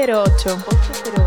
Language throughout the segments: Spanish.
Ocho. cero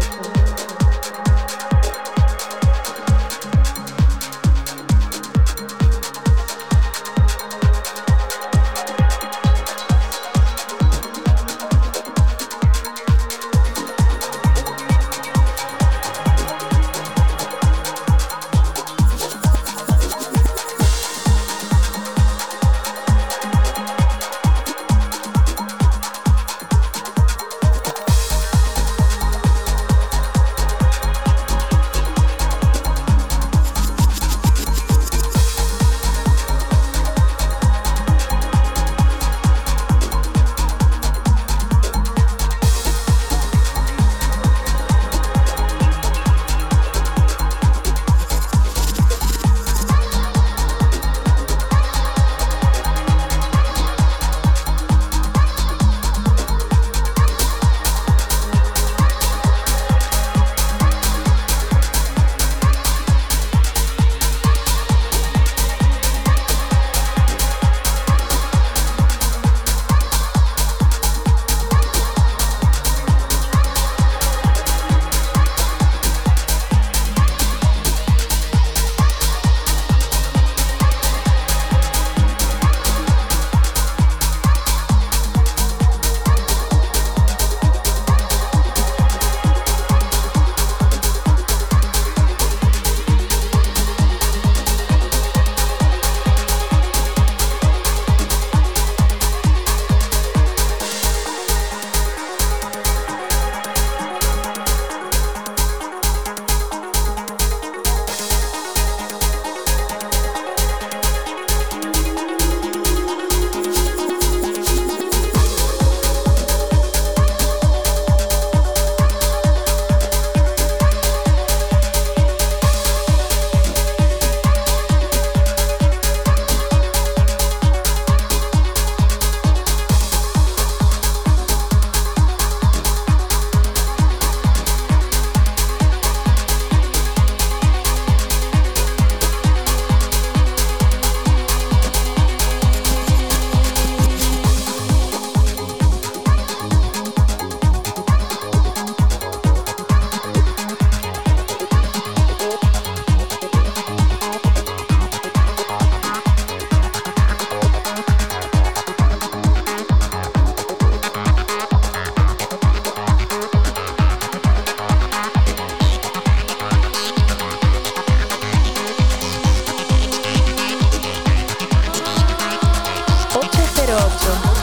H08.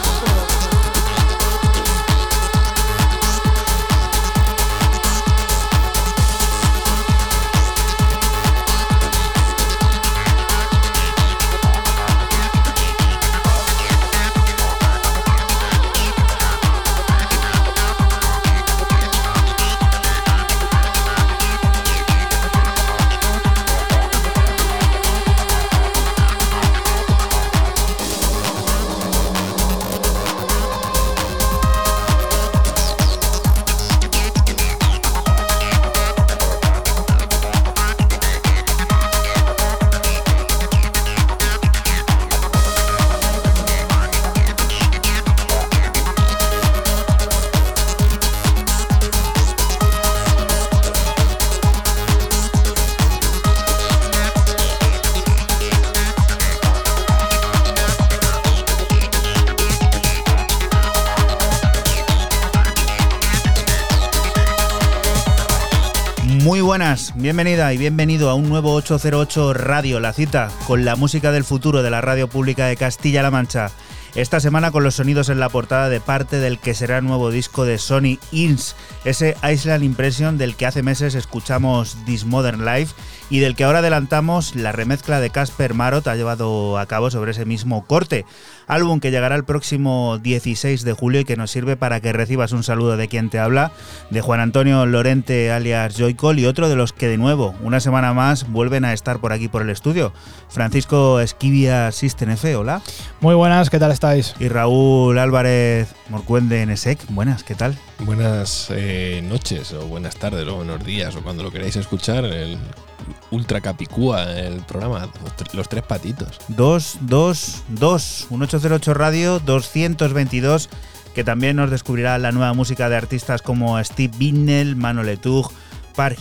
Bienvenida y bienvenido a un nuevo 808 Radio, la cita con la música del futuro de la radio pública de Castilla-La Mancha. Esta semana con los sonidos en la portada de parte del que será el nuevo disco de Sony Ins, ese Island Impression del que hace meses escuchamos This Modern Life y del que ahora adelantamos la remezcla de Casper Marot ha llevado a cabo sobre ese mismo corte álbum que llegará el próximo 16 de julio y que nos sirve para que recibas un saludo de quien te habla, de Juan Antonio Lorente alias Joycol y otro de los que de nuevo, una semana más, vuelven a estar por aquí por el estudio. Francisco Esquivia System F, hola. Muy buenas, ¿qué tal estáis? Y Raúl Álvarez Morcuende Nesec, buenas, ¿qué tal? Buenas eh, noches o buenas tardes o buenos días o cuando lo queráis escuchar. El Ultra Capicúa, el programa, los tres patitos. 2, 2, 2, un 808 Radio 222, que también nos descubrirá la nueva música de artistas como Steve Binnell, Mano Letug, Park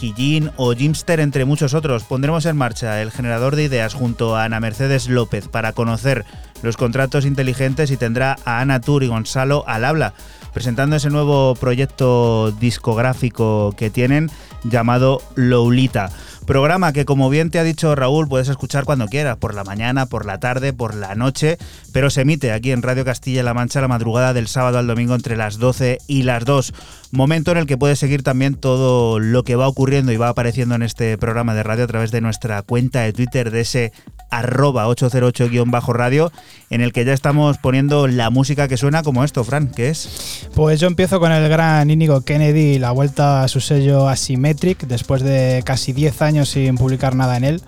o Jimster, entre muchos otros. Pondremos en marcha el generador de ideas junto a Ana Mercedes López para conocer los contratos inteligentes y tendrá a Ana Tur y Gonzalo al habla presentando ese nuevo proyecto discográfico que tienen llamado Loulita. Programa que, como bien te ha dicho Raúl, puedes escuchar cuando quieras, por la mañana, por la tarde, por la noche, pero se emite aquí en Radio Castilla-La Mancha la madrugada del sábado al domingo entre las 12 y las 2. Momento en el que puedes seguir también todo lo que va ocurriendo y va apareciendo en este programa de radio a través de nuestra cuenta de Twitter de ese arroba 808-radio, en el que ya estamos poniendo la música que suena como esto, Fran, ¿qué es? Pues yo empiezo con el gran Inigo Kennedy y la vuelta a su sello Asymmetric, después de casi 10 años sin publicar nada en él.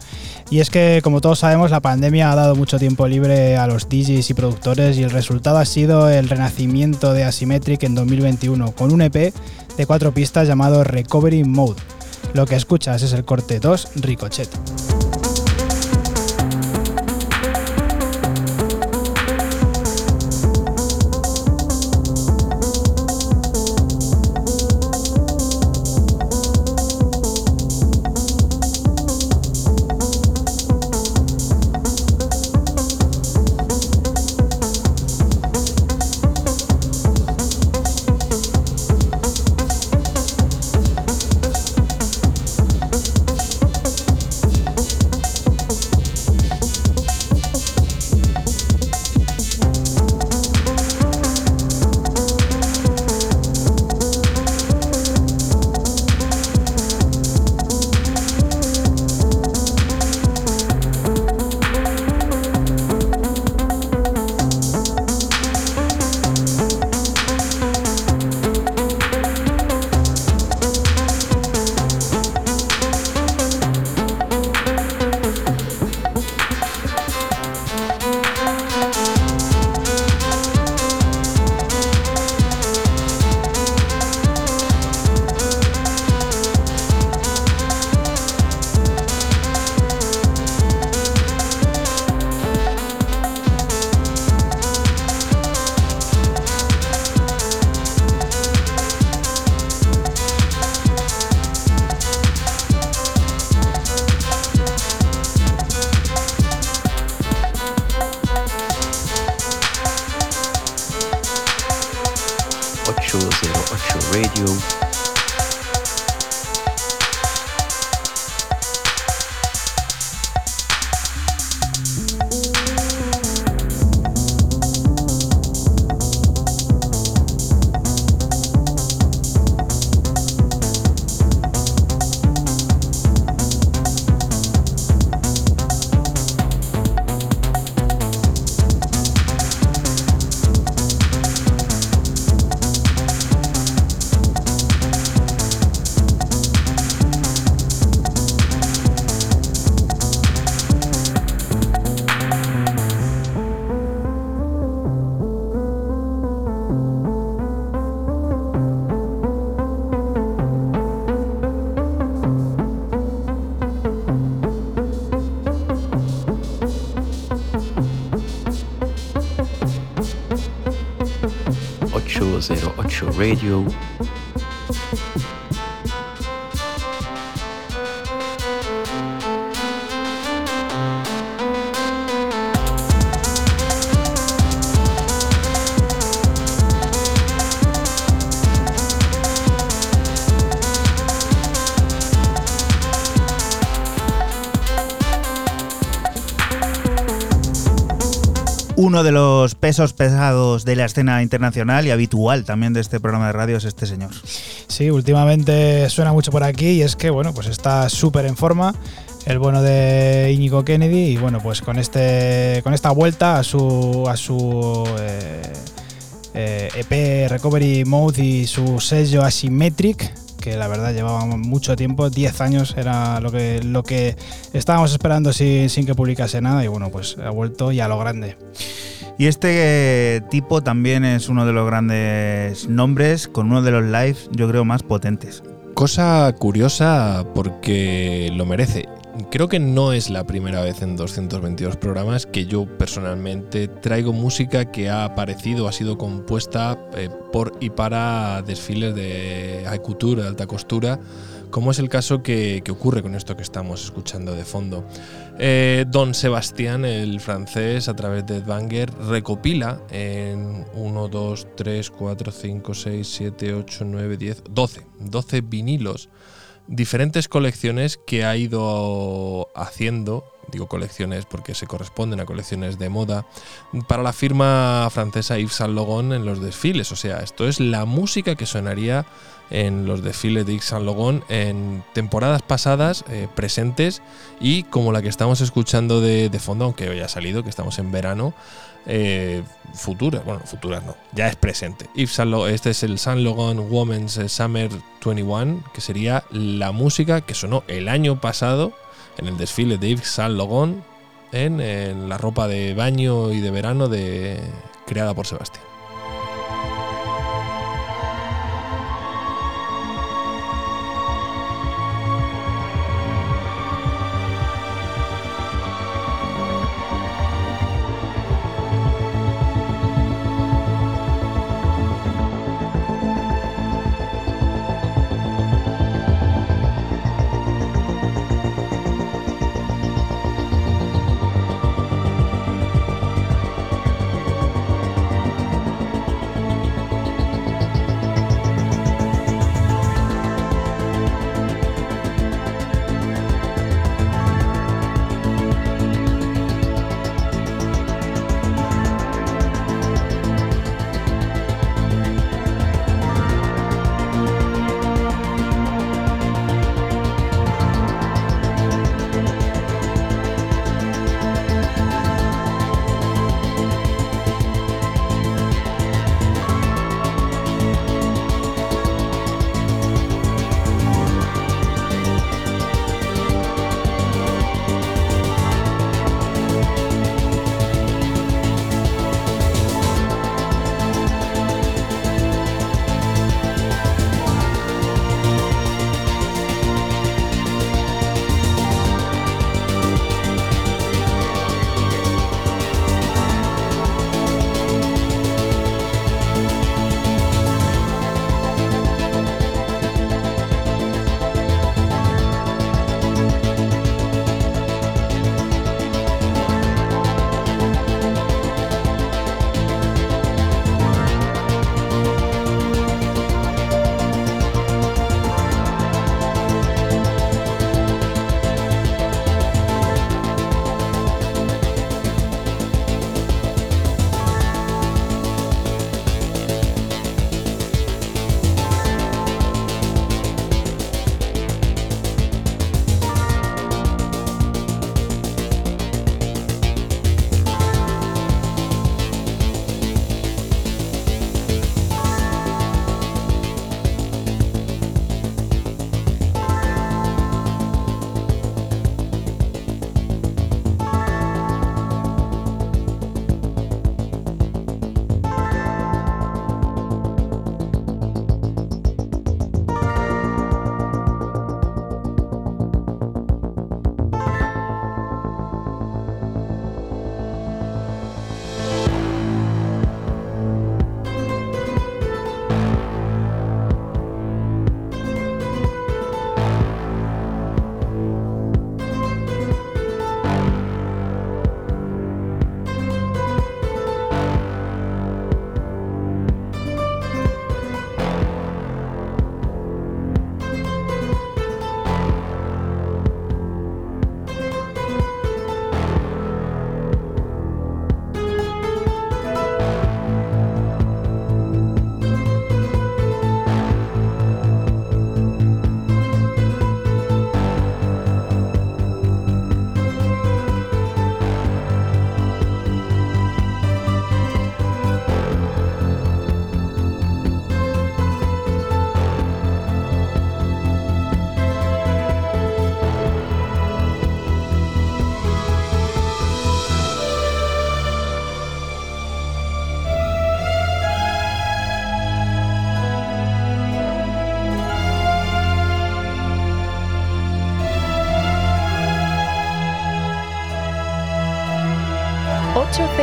Y es que, como todos sabemos, la pandemia ha dado mucho tiempo libre a los DJs y productores y el resultado ha sido el renacimiento de Asymmetric en 2021, con un EP de cuatro pistas llamado Recovery Mode. Lo que escuchas es el corte 2 Ricochet. Radio Uno de los pesos pesados de la escena internacional y habitual también de este programa de radio es este señor. Sí, últimamente suena mucho por aquí y es que, bueno, pues está súper en forma el bueno de Íñigo Kennedy y bueno, pues con este con esta vuelta a su a su eh, eh, EP Recovery Mode y su sello Asymmetric que la verdad llevaba mucho tiempo, 10 años era lo que, lo que estábamos esperando sin, que publicase nada y bueno, pues ha vuelto y a lo grande. Y este tipo también es uno de los grandes nombres, con uno de los lives, yo creo, más potentes. Cosa curiosa porque lo merece. Creo que no es la primera vez en 222 programas que yo personalmente traigo música que ha aparecido, ha sido compuesta eh, por y para desfiles de high couture, alta costura, como es el caso que, que ocurre con esto que estamos escuchando de fondo. Eh, Don Sebastián, el francés, a través de Banger, recopila en 1, 2, 3, 4, 5, 6, 7, 8, 9, 10, 12, 12 vinilos diferentes colecciones que ha ido haciendo, digo colecciones porque se corresponden a colecciones de moda, para la firma francesa Yves Saint Laurent en los desfiles. O sea, esto es la música que sonaría en los desfiles de Yves Saint Laurent en temporadas pasadas, eh, presentes y como la que estamos escuchando de, fondo, aunque hoy ha salido, que estamos en verano, eh, futuras, bueno, futuras no, ya es presente. este es el Saint Laurent Women's Summer 21, que sería la música que sonó el año pasado en el desfile de Yves Saint Laurent en, en la ropa de baño y de verano de, creada por Sebastián.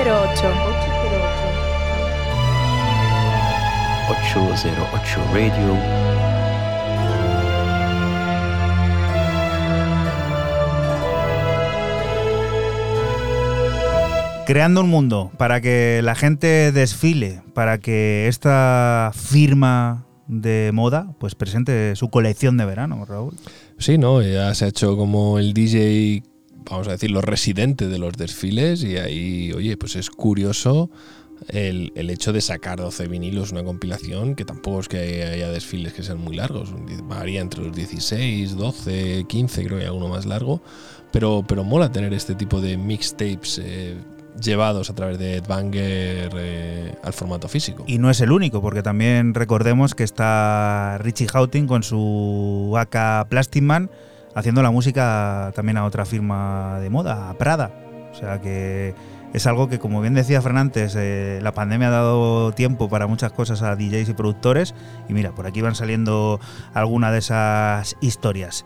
808. 808 Radio. Creando un mundo para que la gente desfile, para que esta firma de moda pues presente su colección de verano, Raúl. Sí, ¿no? Ya se ha hecho como el DJ, vamos a decirlo, residente de los desfiles y ahí, oye, pues es curioso el, el hecho de sacar 12 vinilos, una compilación, que tampoco es que haya desfiles que sean muy largos, varía entre los 16, 12, 15, creo que hay alguno más largo, pero, pero mola tener este tipo de mixtapes. Eh, llevados a través de Banger eh, al formato físico. Y no es el único, porque también recordemos que está Richie Houghton con su AK Plastic Man haciendo la música también a otra firma de moda, a Prada. O sea que es algo que, como bien decía Fernandes, eh, la pandemia ha dado tiempo para muchas cosas a DJs y productores. Y mira, por aquí van saliendo algunas de esas historias.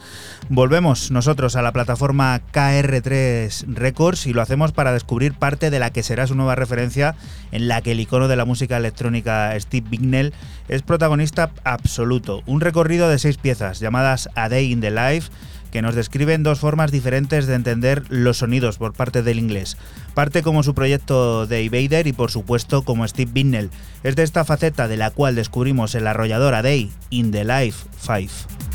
Volvemos nosotros a la plataforma KR3 Records y lo hacemos para descubrir parte de la que será su nueva referencia, en la que el icono de la música electrónica Steve Bignell es protagonista absoluto. Un recorrido de seis piezas llamadas A Day in the Life que nos describen dos formas diferentes de entender los sonidos por parte del inglés. Parte como su proyecto de Evader y por supuesto como Steve Binnell. Es de esta faceta de la cual descubrimos el arrollador A Day in the Life 5.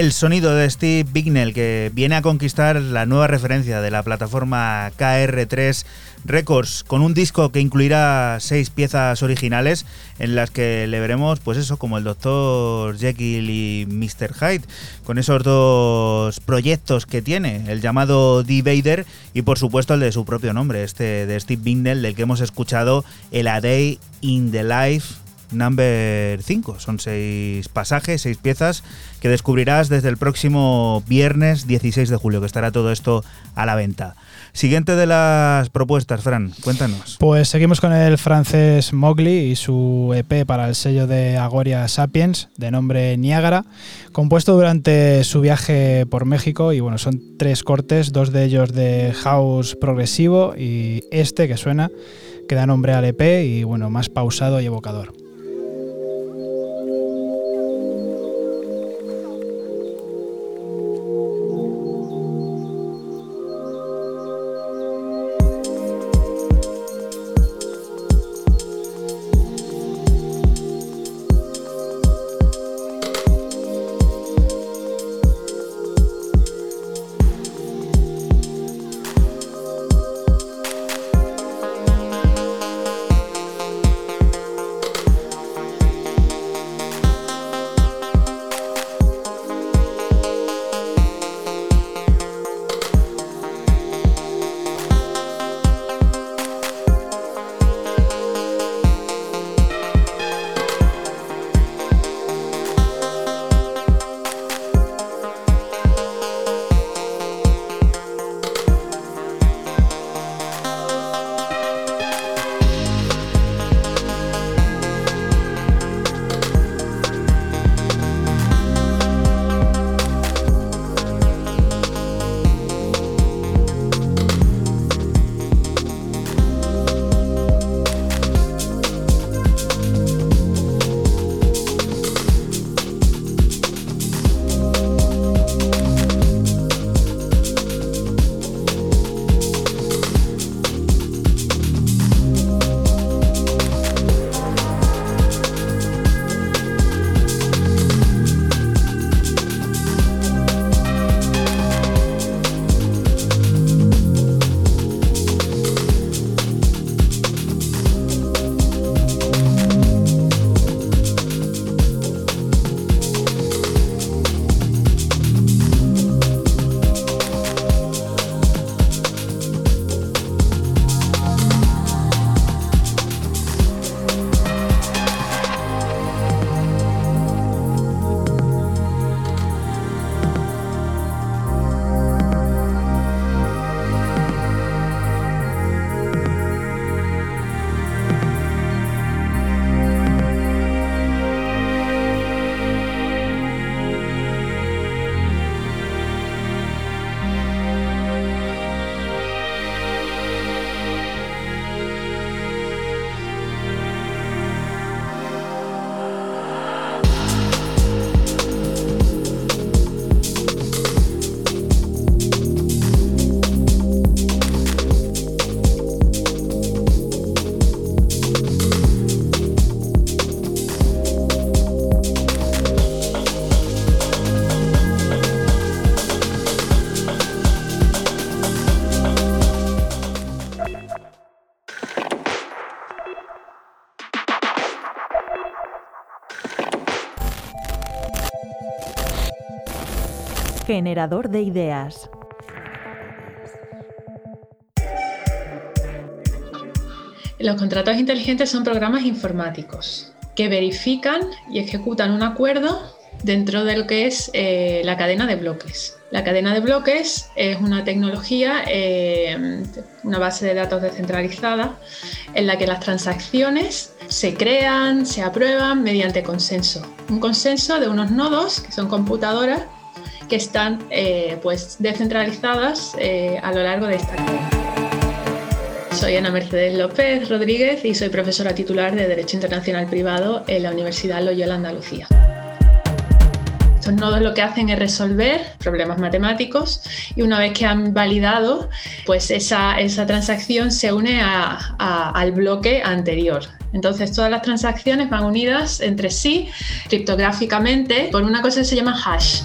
El sonido de Steve Bignell que viene a conquistar la nueva referencia de la plataforma KR3 Records con un disco que incluirá seis piezas originales en las que le veremos pues eso como el Dr. Jekyll y Mr. Hyde con esos dos proyectos que tiene, el llamado D-Vader y por supuesto el de su propio nombre, este de Steve Bignell del que hemos escuchado el A Day in the Life Number 5. Son seis pasajes, seis piezas que descubrirás desde el próximo viernes 16 de julio, que estará todo esto a la venta. Siguiente de las propuestas, Fran, cuéntanos. Pues seguimos con el francés Mowgli y su EP para el sello de Agoria Sapiens, de nombre Niágara, compuesto durante su viaje por México. Y bueno, son tres cortes, dos de ellos de house progresivo y este que suena, que da nombre al EP y bueno, más pausado y evocador. Generador de ideas. Los contratos inteligentes son programas informáticos que verifican y ejecutan un acuerdo dentro de lo que es eh, la cadena de bloques. La cadena de bloques es una tecnología, eh, una base de datos descentralizada, en la que las transacciones se crean, se aprueban mediante consenso. Un consenso de unos nodos, que son computadoras, que están eh, pues descentralizadas a lo largo de esta cadena. Soy Ana Mercedes López Rodríguez y soy profesora titular de Derecho Internacional Privado en la Universidad Loyola Andalucía. Estos nodos lo que hacen es resolver problemas matemáticos y una vez que han validado, pues esa, esa transacción se une a, al bloque anterior. Entonces todas las transacciones van unidas entre sí criptográficamente por una cosa que se llama hash.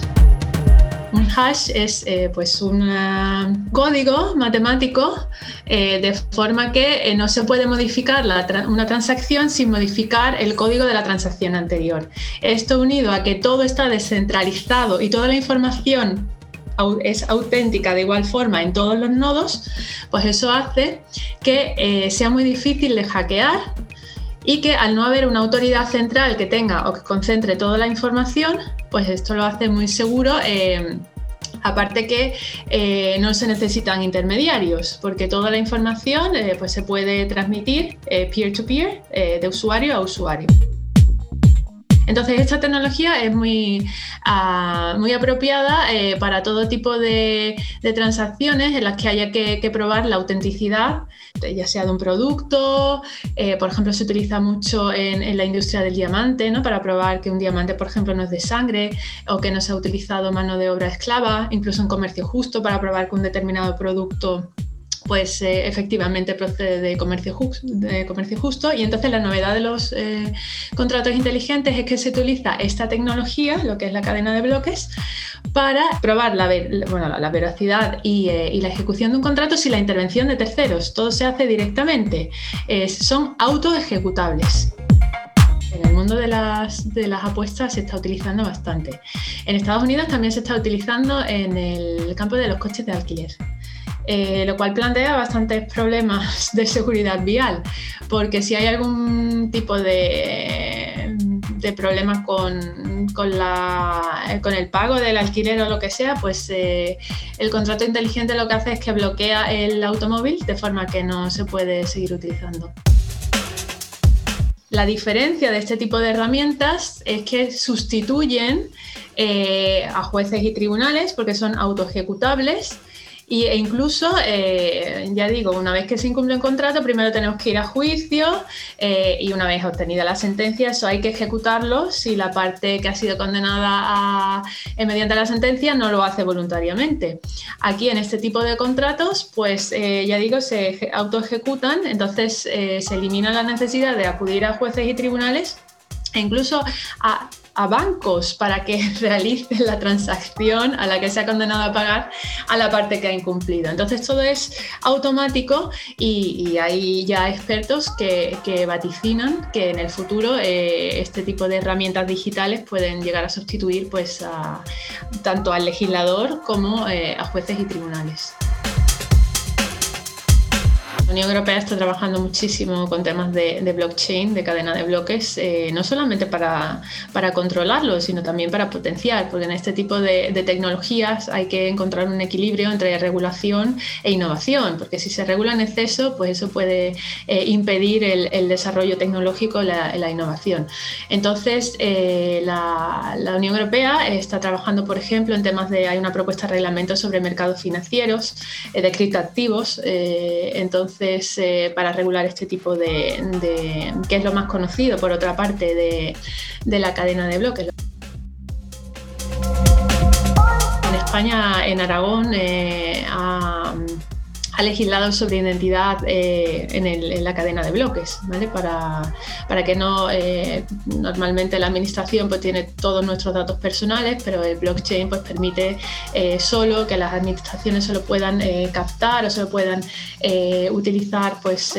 Un hash es eh, pues un código matemático eh, de forma que eh, no se puede modificar una transacción sin modificar el código de la transacción anterior. Esto unido a que todo está descentralizado y toda la información es auténtica de igual forma en todos los nodos, pues eso hace que sea muy difícil de hackear y que al no haber una autoridad central que tenga o que concentre toda la información, pues esto lo hace muy seguro. Eh, aparte que eh, no se necesitan intermediarios, porque toda la información eh, pues se puede transmitir peer-to-peer, de usuario a usuario. Entonces, esta tecnología es muy, ah, muy apropiada eh, para todo tipo de, transacciones en las que haya que, probar la autenticidad, ya sea de un producto, eh, por ejemplo, se utiliza mucho en, la industria del diamante, ¿no? para probar que un diamante, por ejemplo, no es de sangre o que no se ha utilizado mano de obra esclava, incluso en comercio justo, para probar que un determinado producto pues eh, efectivamente procede de comercio, justo, y entonces la novedad de los eh, contratos inteligentes es que se utiliza esta tecnología, lo que es la cadena de bloques, para probar la, la veracidad eh, y, la ejecución de un contrato sin la intervención de terceros. Todo se hace directamente. son autoejecutables. En el mundo de las apuestas se está utilizando bastante. En Estados Unidos también se está utilizando en el campo de los coches de alquiler. Eh, lo cual plantea bastantes problemas de seguridad vial, porque si hay algún tipo de, de problema con, con, el pago del alquiler o lo que sea, pues eh, el contrato inteligente lo que hace es que bloquea el automóvil de forma que no se puede seguir utilizando. La diferencia de este tipo de herramientas es que sustituyen eh, a jueces y tribunales porque son autoejecutables e incluso, eh, ya digo, una vez que se incumple un contrato, primero tenemos que ir a juicio eh, y una vez obtenida la sentencia, eso hay que ejecutarlo si la parte que ha sido condenada eh, mediante la sentencia no lo hace voluntariamente. Aquí en este tipo de contratos, pues ya digo, se autoejecutan, entonces se elimina la necesidad de acudir a jueces y tribunales e incluso a a bancos para que realicen la transacción a la que se ha condenado a pagar a la parte que ha incumplido. Entonces todo es automático y, hay ya expertos que, vaticinan que en el futuro eh, este tipo de herramientas digitales pueden llegar a sustituir pues, tanto al legislador como eh, a jueces y tribunales. La Unión Europea está trabajando muchísimo con temas de, blockchain, de cadena de bloques, eh, no solamente para, para, controlarlo, sino también para potenciar, porque en este tipo de, tecnologías hay que encontrar un equilibrio entre regulación e innovación, porque si se regula en exceso, pues eso puede eh, impedir el, desarrollo tecnológico, la, la innovación. Entonces, eh, la, la, Unión Europea está trabajando, por ejemplo, en temas de, hay una propuesta de reglamento sobre mercados financieros, de criptoactivos, entonces, eh, para regular este tipo de, que es lo más conocido, por otra parte, de, la cadena de bloques. En España, en Aragón, eh, ha legislado sobre identidad eh, en, la cadena de bloques, ¿vale? para, para que no, eh, normalmente la administración pues, tiene todos nuestros datos personales, pero el blockchain pues, permite eh, solo que las administraciones solo puedan captar o solo puedan utilizar pues,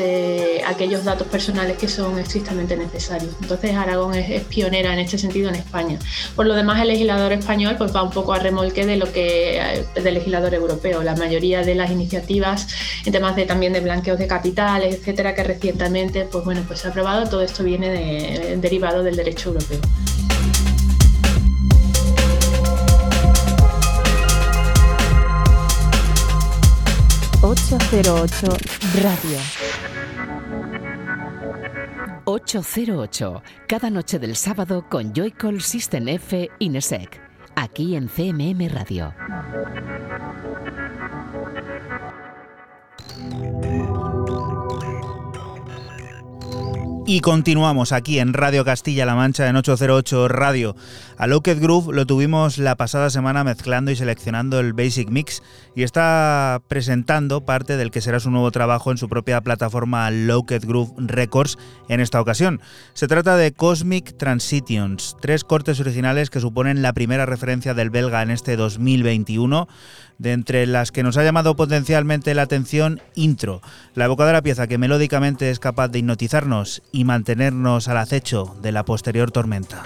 aquellos datos personales que son estrictamente necesarios. Entonces Aragón es, pionera en este sentido en España. Por lo demás, el legislador español pues, va un poco a remolque de lo que del legislador europeo. La mayoría de las iniciativas en temas de, también de blanqueos de capitales, etcétera, que recientemente pues, bueno, pues se ha aprobado. Todo esto viene de, derivado del derecho europeo. ...808 Radio. 808, cada noche del sábado con Joycall System F Inesec, aquí en CMM Radio. Y continuamos aquí en Radio Castilla-La Mancha en 808 Radio. A Locked Groove lo tuvimos la pasada semana mezclando y seleccionando el Basic Mix y está presentando parte del que será su nuevo trabajo en su propia plataforma Locked Groove Records en esta ocasión. Se trata de Cosmic Transitions, tres cortes originales que suponen la primera referencia del belga en este 2021 de entre las que nos ha llamado potencialmente la atención Intro, la evocadora pieza que melódicamente es capaz de hipnotizarnos y mantenernos al acecho de la posterior tormenta.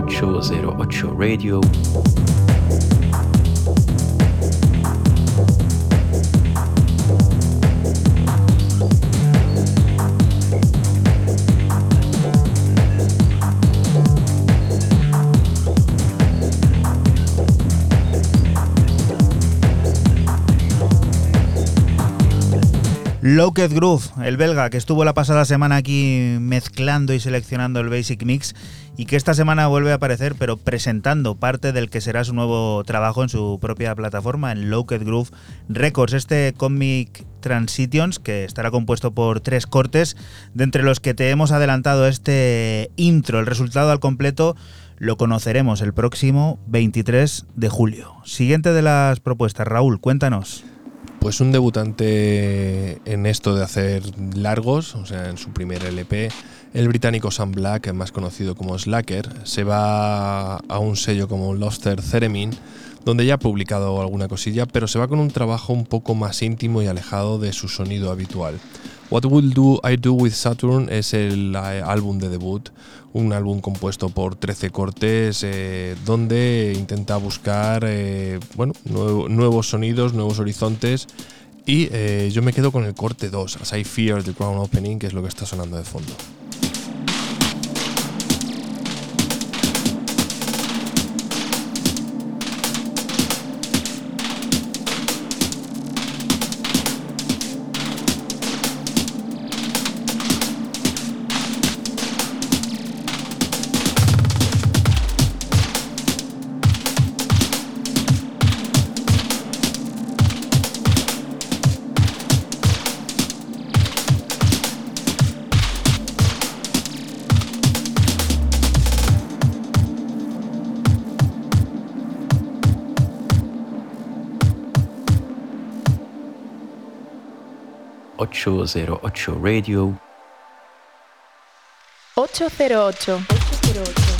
808 Radio. Locked Groove, el belga que estuvo la pasada semana aquí mezclando y seleccionando el Basic Mix y que esta semana vuelve a aparecer pero presentando parte del que será su nuevo trabajo en su propia plataforma en Locked Groove Records, este Comic Transitions que estará compuesto por tres cortes de entre los que te hemos adelantado este intro, el resultado al completo lo conoceremos el próximo 23 de julio. Siguiente de las propuestas, Raúl, cuéntanos. Pues un debutante en esto de hacer largos, o sea, en su primer LP, el británico Sam Black, más conocido como Slacker, se va a un sello como Loster Theremin, donde ya ha publicado alguna cosilla, pero se va con un trabajo un poco más íntimo y alejado de su sonido habitual. What Will Do I Do With Saturn es el eh, álbum de debut, un álbum compuesto por 13 cortes eh, donde intenta buscar eh, bueno, nuevos sonidos, nuevos horizontes y yo me quedo con el corte 2, As I Fear the Crown Opening, que es lo que está sonando de fondo. 808 Radio. 808. 808.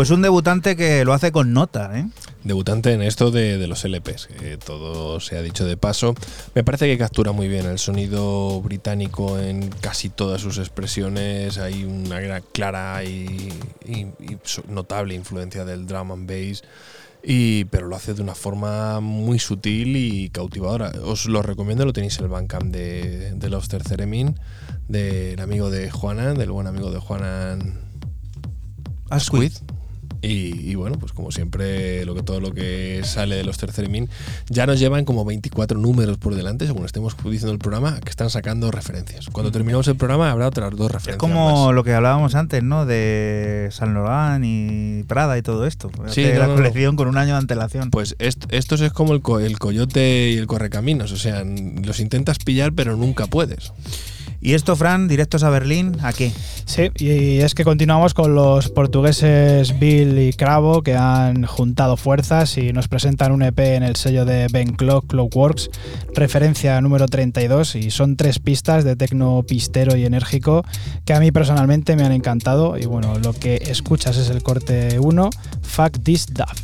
Pues un debutante que lo hace con nota, ¿eh? Debutante en esto de, los LPs, que todo se ha dicho de paso. Me parece que captura muy bien el sonido británico en casi todas sus expresiones. Hay una clara y, notable influencia del drum and bass. Y, pero lo hace de una forma muy sutil y cautivadora. Os lo recomiendo, lo tenéis en el Bandcamp de, de Lobster Ceremin, del amigo de Juanan, del buen amigo de Juanan Asquith. Y, bueno, pues como siempre, lo que todo lo que sale de los tercerimín ya nos llevan como 24 números por delante, según estemos diciendo el programa, que están sacando referencias. Cuando terminemos el programa habrá otras dos referencias. Es como lo que hablábamos antes, ¿no? De San Laurent y Prada y todo esto. Sí, la colección con un año de antelación. Pues estos es como el, el coyote y el correcaminos, o sea, los intentas pillar pero nunca puedes. Y esto, Fran, directos a Berlín, ¿a qué? Sí, y es que continuamos con los portugueses Bill y Cravo que han juntado fuerzas y nos presentan un EP en el sello de Ben Clock, Clockworks, referencia número 32, y son tres pistas de tecno pistero y enérgico que a mí personalmente me han encantado. Y bueno, lo que escuchas es el corte 1, Fuck This Duff.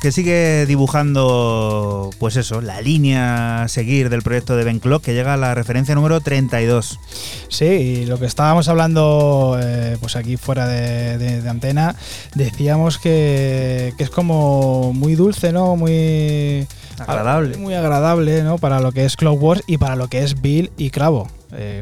Que sigue dibujando, pues eso, la línea a seguir del proyecto de Ben Clock, que llega a la referencia número 32. Sí, y lo que estábamos hablando, eh, pues aquí fuera de, de- de antena, decíamos que, que es como muy dulce, ¿no? Muy Agradable. Muy agradable, ¿no? Para lo que es Clockwork y para lo que es Bill y Cravo.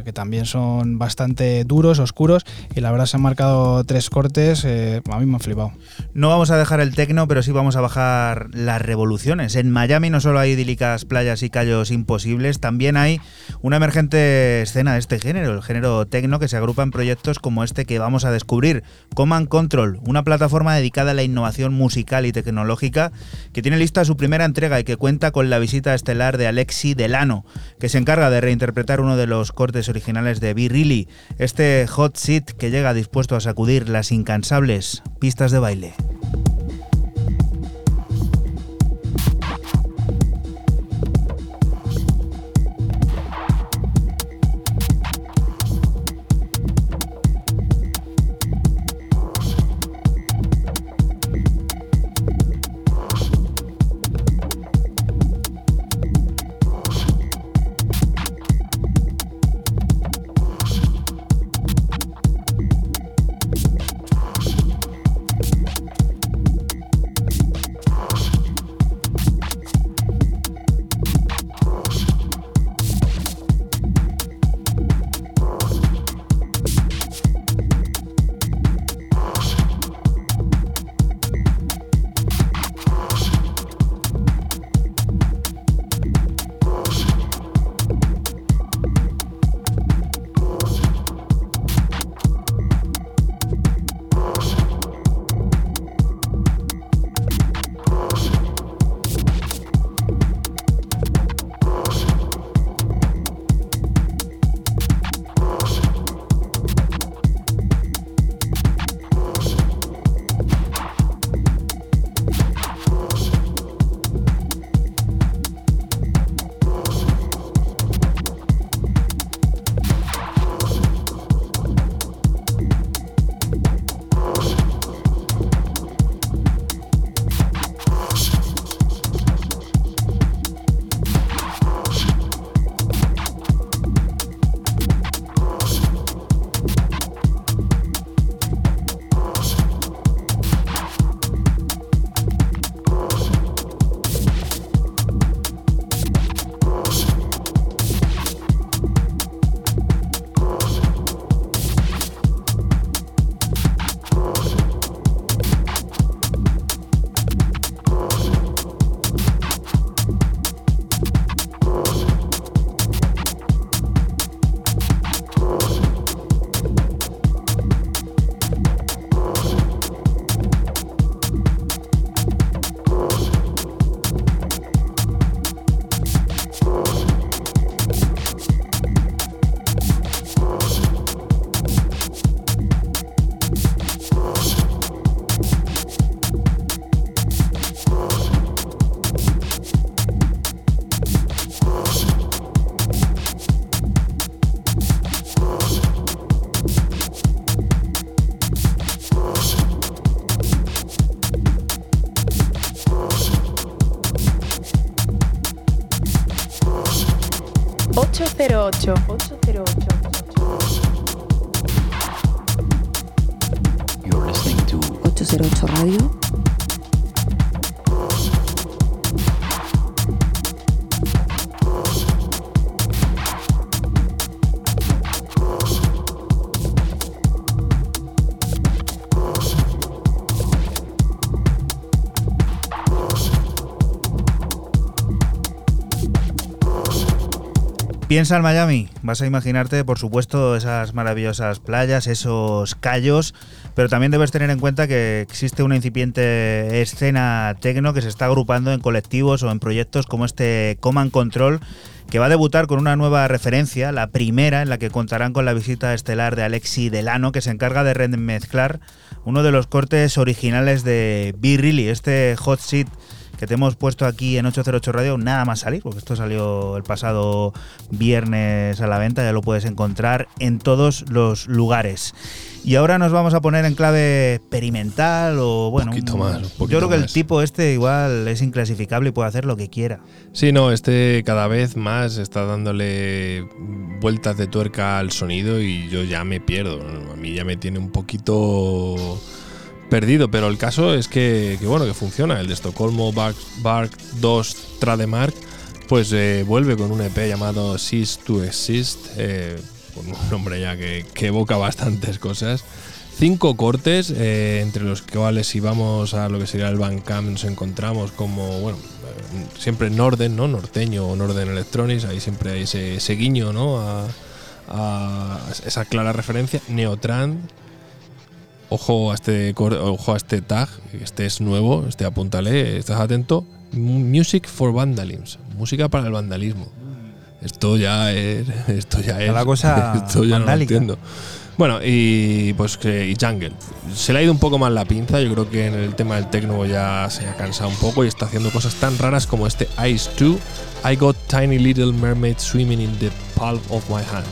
Que también son bastante duros, oscuros, y la verdad se han marcado tres cortes, eh, a mí me han flipado. No vamos a dejar el tecno, pero sí vamos a bajar las revoluciones. En Miami no solo hay idílicas playas y callos imposibles, también hay una emergente escena de este género, el género tecno, que se agrupa en proyectos como este que vamos a descubrir, Command Control, una plataforma dedicada a la innovación musical y tecnológica que tiene lista su primera entrega y que cuenta con la visita estelar de Alexi Delano, que se encarga de reinterpretar uno de los cortes originales de Be Really, este hot seat que llega dispuesto a sacudir las incansables pistas de baile. Piensa en Miami, vas a imaginarte, por supuesto, esas maravillosas playas, esos callos, pero también debes tener en cuenta que existe una incipiente escena tecno que se está agrupando en colectivos o en proyectos como este Command Control, que va a debutar con una nueva referencia, la primera en la que contarán con la visita estelar de Alexi Delano, que se encarga de remezclar uno de los cortes originales de Be Really, este hot seat que te hemos puesto aquí en 808 Radio nada más salir, porque esto salió el pasado viernes a la venta, ya lo puedes encontrar en todos los lugares. Y ahora nos vamos a poner en clave experimental o bueno, Poquito más, un yo creo que el más. tipo este igual es inclasificable y puede hacer lo que quiera. Sí, no, este cada vez más está dándole vueltas de tuerca al sonido y yo ya me pierdo. A mí ya me tiene un poquito perdido, pero el caso es que, que bueno, que funciona. El de Estocolmo Bark, Bark 2 Trademark, pues eh, vuelve con un EP llamado Cease to Exist, eh, un nombre ya que, evoca bastantes cosas. Cinco cortes, eh, entre los cuales si vamos a lo que sería el Bandcamp nos encontramos como, bueno, siempre Norden, ¿no? Norteño o Norden Electronics, ahí siempre hay ese, guiño, ¿no? A, esa clara referencia. Neotrand, ojo a este ojo a este tag, este es nuevo, este apúntale, estás atento. Music for Vandalism, música para el vandalismo. Esto ya es, esto ya es, la cosa esto ya no lo vandálica. entiendo. Bueno, y pues que y Jungle. Se le ha ido un poco más la pinza, yo creo que en el tema del techno ya se ha cansado un poco y está haciendo cosas tan raras como este Ice 2, I got tiny little mermaid swimming in the palm of my hand.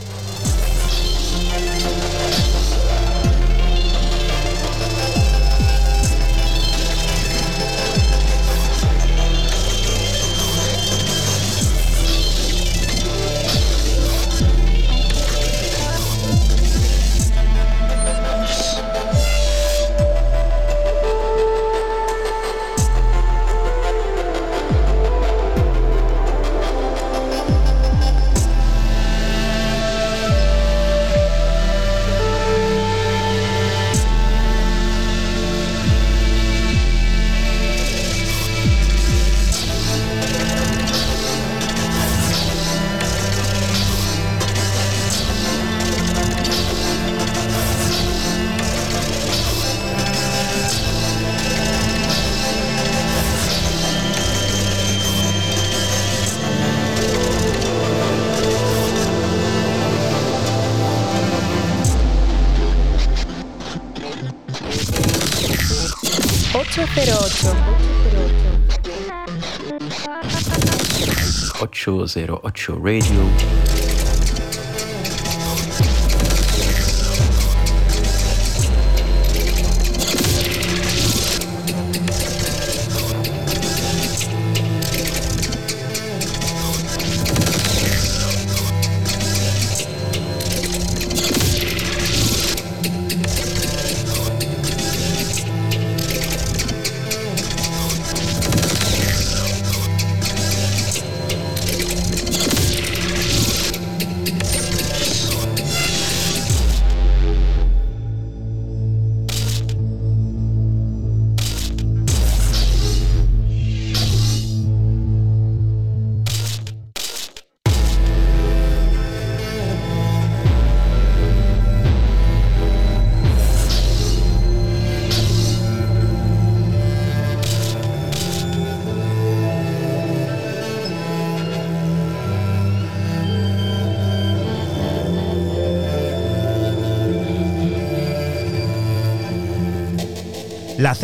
808 Radio.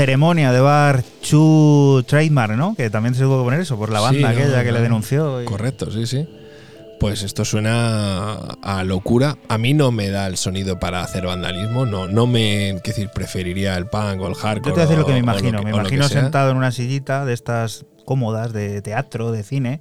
Ceremonia de Bar Chu Trademark, ¿no? Que también se tuvo que poner eso por la banda Sí, no, aquella que no, le denunció. y- Correcto, sí, sí. Pues esto suena a locura. A mí no me da el sonido para hacer vandalismo. No, no me. qué decir, preferiría el punk o el hardcore. Yo te voy a decir lo que me imagino. que- me que imagino sentado en una sillita de estas cómodas de teatro, de cine,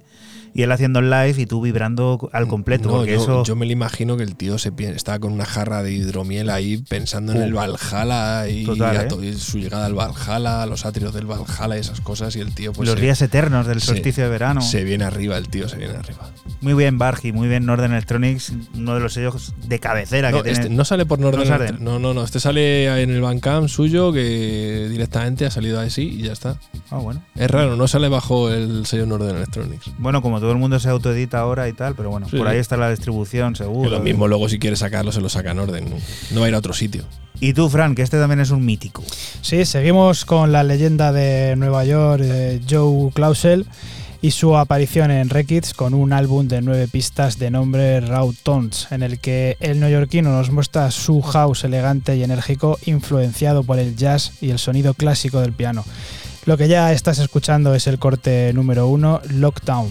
y él haciendo el live y tú vibrando al completo. No, porque yo, eso, yo me lo imagino que el tío se estaba con una jarra de hidromiel ahí pensando en el Valhalla y, total, a ¿eh? y su llegada al Valhalla, los atrios del Valhalla y esas cosas y el tío pues los se, días eternos del se- solsticio de verano. se viene arriba, el tío se viene arriba. Muy bien Bargi, muy bien Northern Electronics, uno de los sellos de cabecera No, que tiene. este no sale por Northern No sale. No, no, no, este sale en el Bandcamp suyo que directamente ha salido así y ya está. Ah, bueno. Es raro, no sale bajo el sello Northern Electronics. Bueno, como todo el mundo se autoedita ahora y tal, pero bueno, Sí. por ahí está la distribución, Que seguro. lo mismo luego si quiere sacarlo se lo saca en orden, no, no va a ir a otro sitio. Y tú, Fran, que este también es un mítico. Sí, seguimos con la leyenda de Nueva York, eh, Joe Clausel, y su aparición en Rekids con un álbum de nueve pistas de nombre Raw Tones, en el que el neoyorquino nos muestra su house elegante y enérgico, influenciado por el jazz y el sonido clásico del piano. Lo que ya estás escuchando es el corte número uno, Lockdown.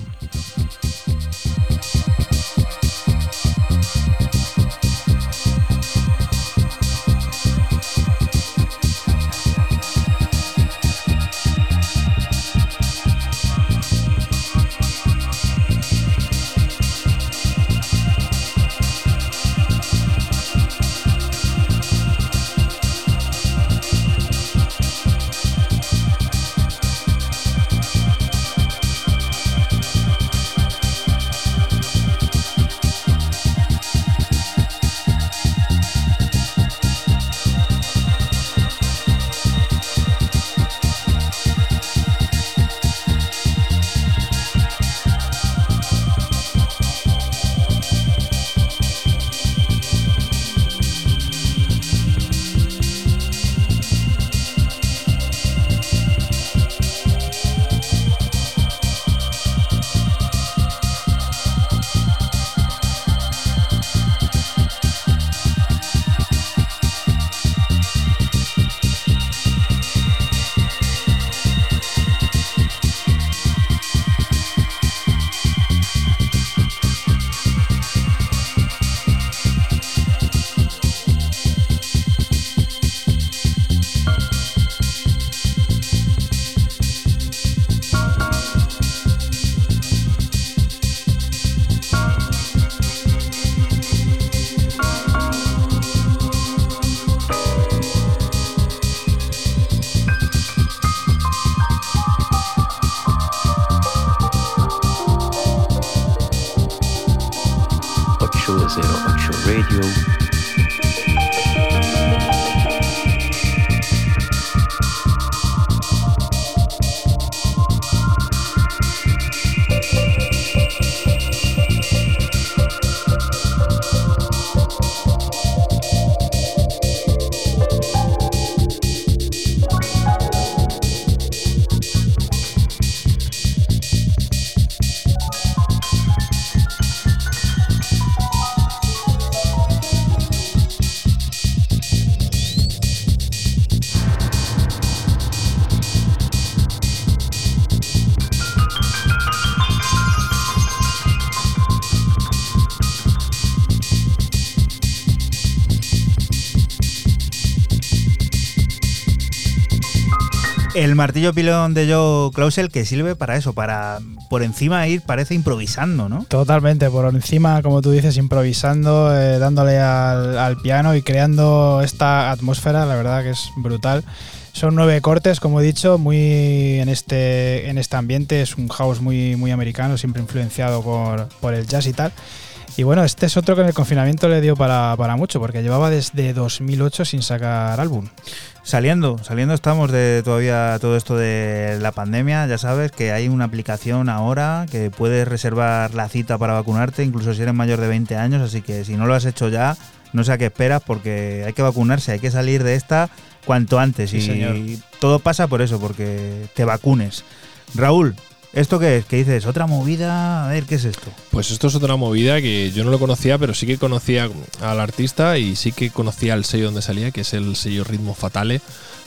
El martillo pilón de Joe Clausel que sirve para eso, para por encima ir, parece improvisando, ¿no? Totalmente, por encima, como tú dices, improvisando, eh, dándole al, al piano y creando esta atmósfera, la verdad que es brutal. Son nueve cortes, como he dicho, muy en este, en este ambiente. Es un house muy, muy americano, siempre influenciado por, por el jazz y tal. Y bueno, este es otro que en el confinamiento le dio para, para mucho, porque llevaba desde 2008 sin sacar álbum. Saliendo, saliendo estamos de todavía todo esto de la pandemia. Ya sabes que hay una aplicación ahora que puedes reservar la cita para vacunarte, incluso si eres mayor de 20 años. Así que si no lo has hecho ya, no sé a qué esperas porque hay que vacunarse, hay que salir de esta cuanto antes. Sí, y señor. todo pasa por eso, porque te vacunes. Raúl, ¿esto qué es? ¿Qué dices? ¿Otra movida? A ver, ¿qué es esto? Pues esto es otra movida que yo no lo conocía, pero sí que conocía al artista y sí que conocía el sello donde salía, que es el sello Ritmo Fatale,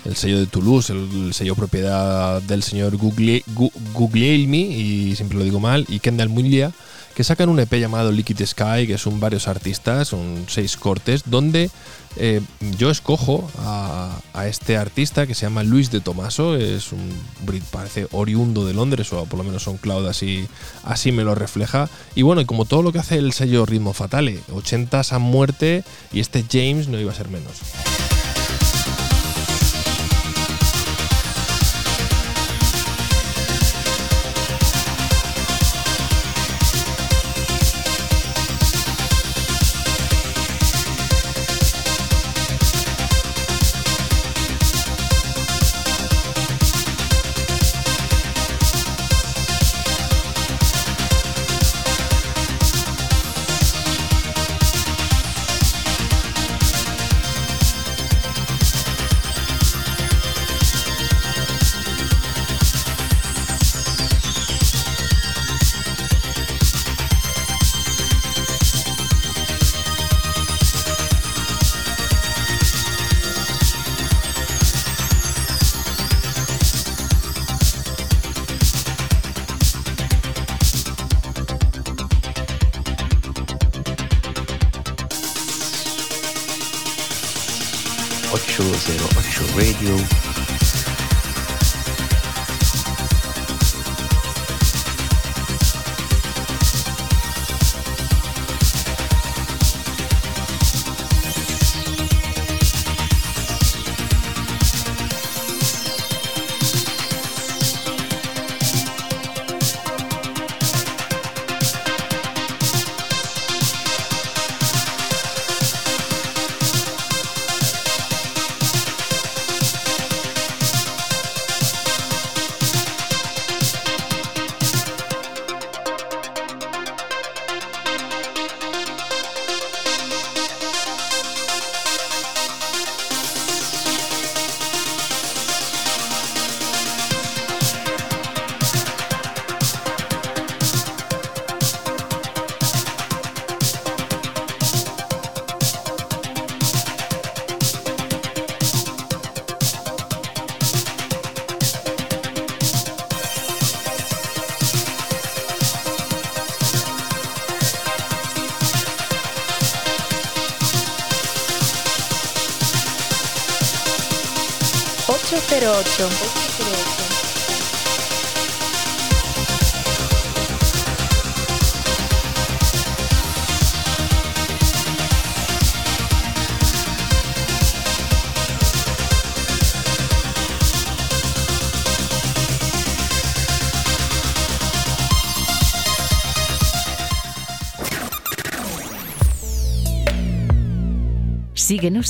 el sello de Toulouse, el, sello propiedad del señor Guglielmi, y siempre lo digo mal, y Kendall Muglia, que sacan un EP llamado Liquid Sky, que son varios artistas, son seis cortes, donde eh, yo escojo a, este artista que se llama Luis de Tomaso, es un Brit, parece oriundo de Londres, o por lo menos son cloud así, así me lo refleja. Y bueno, y como todo lo que hace el sello Ritmo Fatale, 80s a muerte, y este James no iba a ser menos.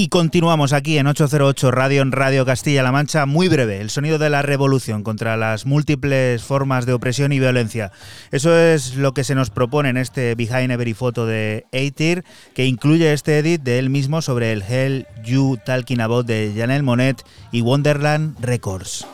Y continuamos aquí en 808 Radio en Radio Castilla-La Mancha. Muy breve, el sonido de la revolución contra las múltiples formas de opresión y violencia. Eso es lo que se nos propone en este Behind Every Photo de A-Tier, que incluye este edit de él mismo sobre el Hell You Talking About de Janelle Monet y Wonderland Records.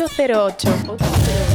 808. 808.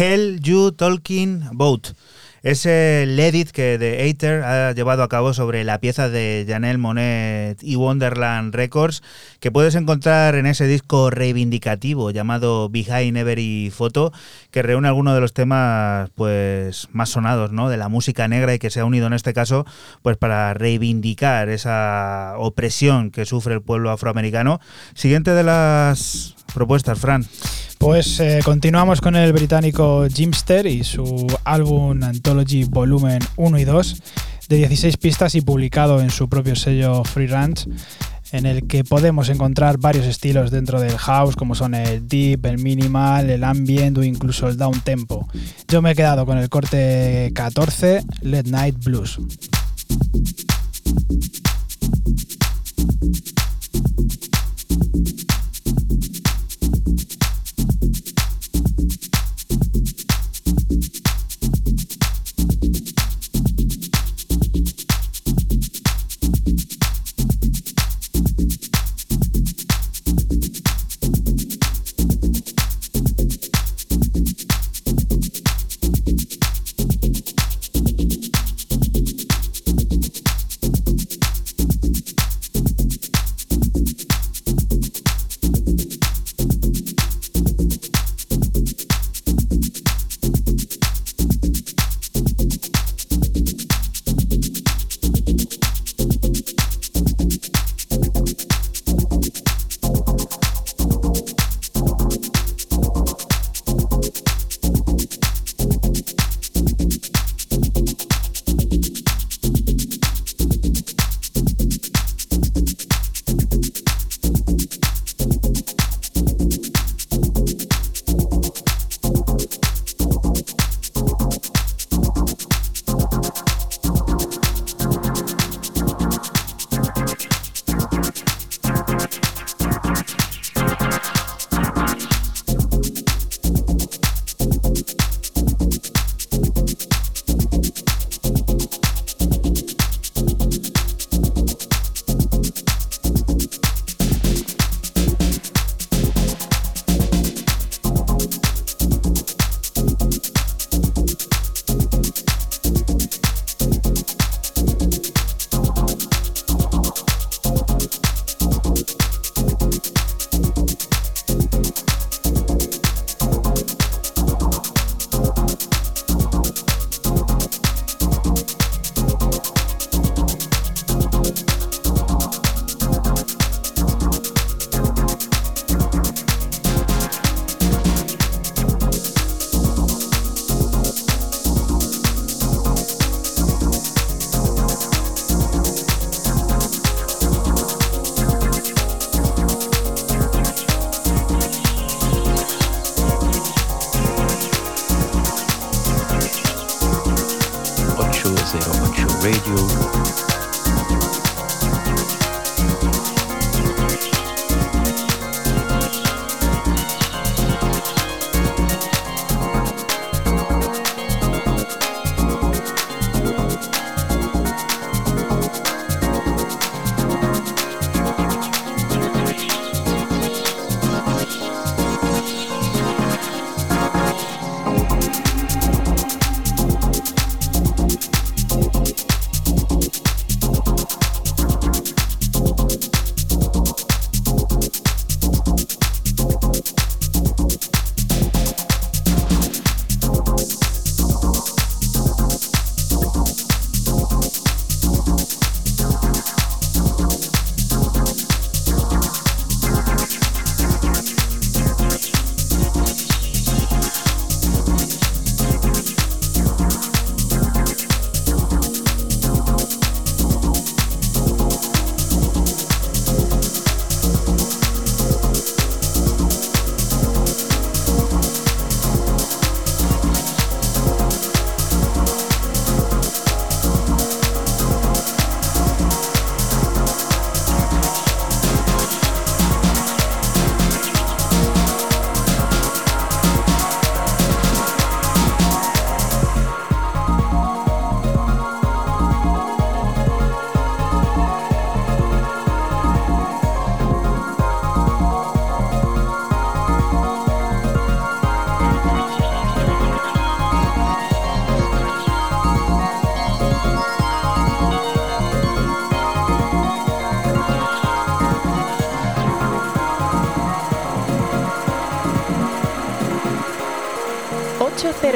Hell You Talking Boat. Es el edit que The Aether ha llevado a cabo sobre la pieza de Janelle Monet y Wonderland Records, que puedes encontrar en ese disco reivindicativo llamado Behind Every Photo, que reúne algunos de los temas pues más sonados ¿no? de la música negra y que se ha unido en este caso pues para reivindicar esa opresión que sufre el pueblo afroamericano. Siguiente de las propuestas, Fran. Pues eh, continuamos con el británico Jimster y su álbum Anthology Volumen 1 y 2, de 16 pistas y publicado en su propio sello Free Ranch, en el que podemos encontrar varios estilos dentro del house, como son el deep, el minimal, el ambient o incluso el down tempo. Yo me he quedado con el corte 14, Late Night Blues. Thank you.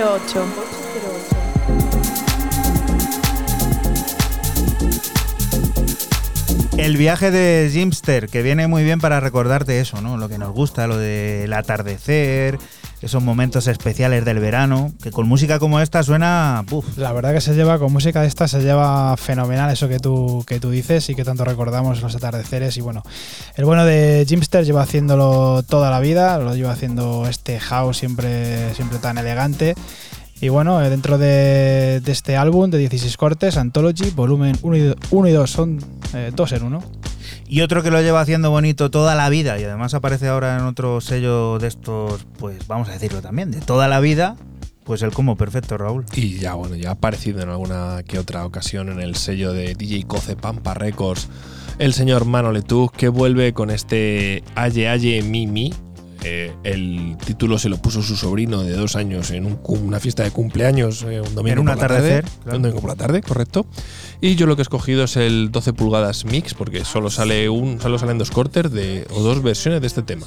808. El viaje de Jimster, que viene muy bien para recordarte eso, ¿no? Lo que nos gusta, lo del atardecer, esos momentos especiales del verano, que con música como esta suena. uf, La verdad que se lleva, con música de esta, se lleva fenomenal eso que tú, que tú dices y que tanto recordamos los atardeceres. Y bueno, el bueno de Jimster lleva haciéndolo toda la vida, lo lleva haciendo este house siempre, siempre tan elegante. Y bueno, eh, dentro de, este álbum de 16 cortes, Anthology, volumen 1 y 2, son eh, en uno. Y otro que lo lleva haciendo bonito toda la vida y además aparece ahora en otro sello de estos, pues vamos a decirlo también, de toda la vida, pues el como perfecto, Raúl. Y ya, bueno, ya ha aparecido en alguna que otra ocasión en el sello de DJ Coce Pampa Records el señor Mano Letuk que vuelve con este Aye Aye Mimi. Eh, el título se lo puso su sobrino de dos años en un una fiesta de cumpleaños eh, un domingo En un por la tarde, claro. un domingo por la tarde, correcto. Y yo lo que he escogido es el 12 pulgadas mix porque solo sale un, solo salen dos cortes de o dos versiones de este tema.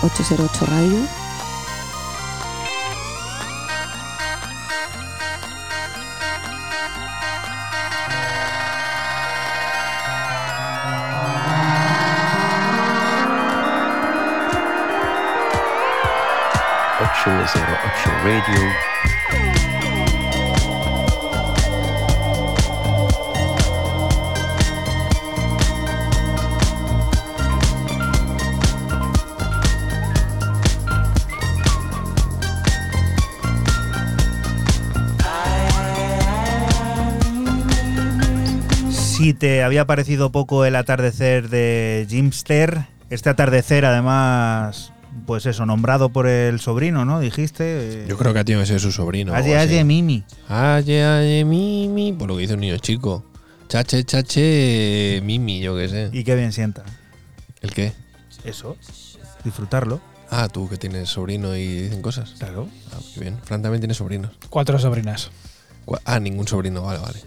808 Radio. Radio. Te había parecido poco el atardecer de Jimster, este atardecer además, pues eso, nombrado por el sobrino, ¿no? Dijiste. Yo creo que ha tenido que ser su sobrino. Aye, aye, Mimi. Aye, aye, mimi. Por lo que dice un niño chico. Chache, chache, mimi, yo qué sé. Y qué bien sienta. ¿El qué? eso, disfrutarlo. Ah, tú que tienes sobrino y dicen cosas. Claro. Ah, qué bien. Fran también tiene sobrinos. Cuatro sobrinas. Ah, ningún sobrino, vale, vale.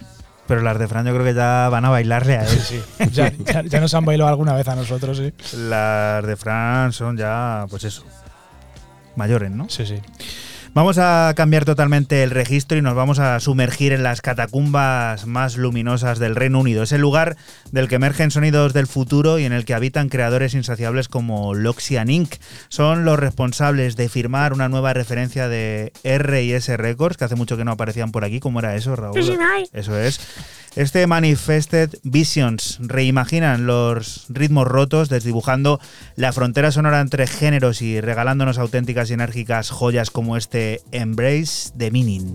Pero las de Fran yo creo que ya van a bailarle a él. Sí. Ya, ya- ya nos han bailado alguna vez a nosotros, sí. Las de Fran son ya, pues eso, mayores, ¿no? Sí, sí. Vamos a cambiar totalmente el registro y nos vamos a sumergir en las catacumbas más luminosas del Reino Unido. Es el lugar del que emergen sonidos del futuro y en el que habitan creadores insaciables como Loxian Inc. Son los responsables de firmar una nueva referencia de R&S Records, que hace mucho que no aparecían por aquí. ¿Cómo era eso, Raúl? Eso es. Este Manifested Visions reimaginan los ritmos rotos, desdibujando la frontera sonora entre géneros y regalándonos auténticas y enérgicas joyas como este Embrace the Meaning.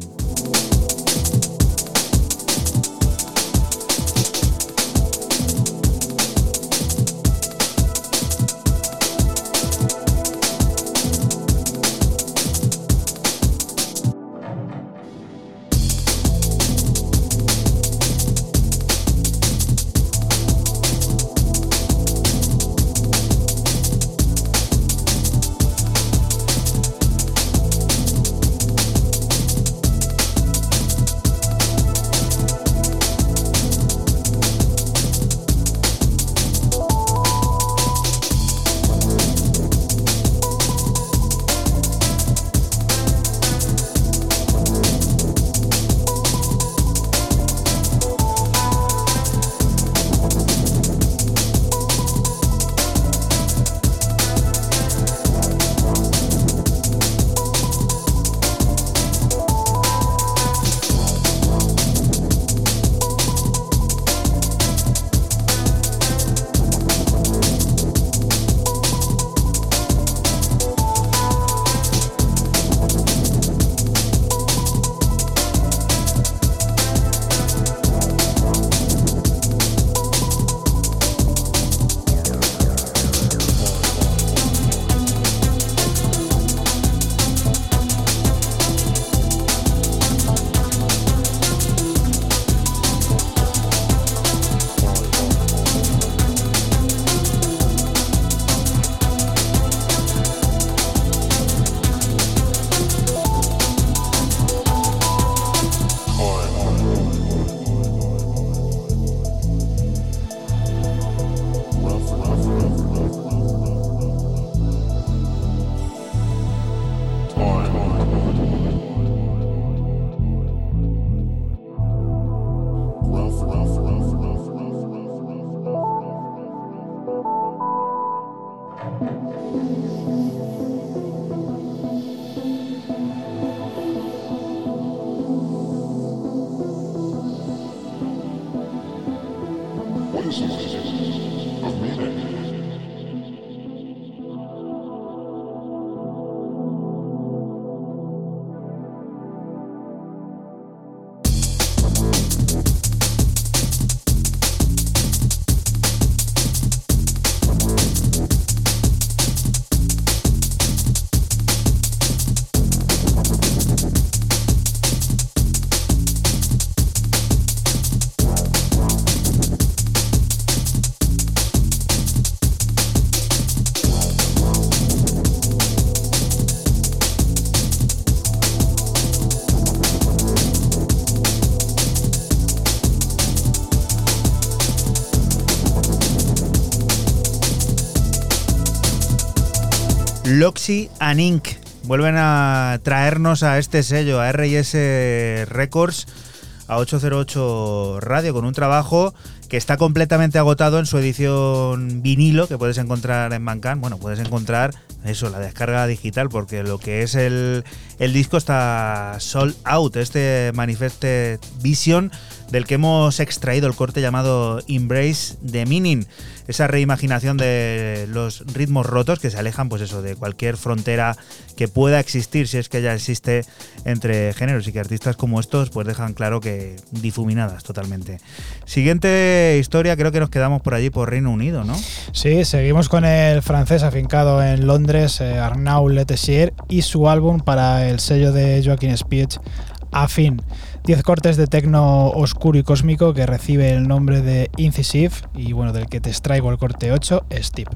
And Inc. vuelven a traernos a este sello, a RS Records, a 808 Radio, con un trabajo que está completamente agotado en su edición vinilo, que puedes encontrar en Bandcamp. Bueno, puedes encontrar eso, la descarga digital, porque lo que es el, el disco está sold out. Este Manifested Vision, del que hemos extraído el corte llamado Embrace the Meaning esa reimaginación de los ritmos rotos que se alejan, pues eso, de cualquier frontera que pueda existir, si es que ya existe entre géneros y que artistas como estos, pues dejan claro que difuminadas totalmente. Siguiente historia, creo que nos quedamos por allí por Reino Unido, ¿no? Sí, seguimos con el francés afincado en Londres, eh, Arnaud Letessier, y su álbum para el sello de Joaquin Speech, Afin. 10 cortes de tecno oscuro y cósmico que recibe el nombre de Incisive y bueno, del que te extraigo el corte 8, Steve.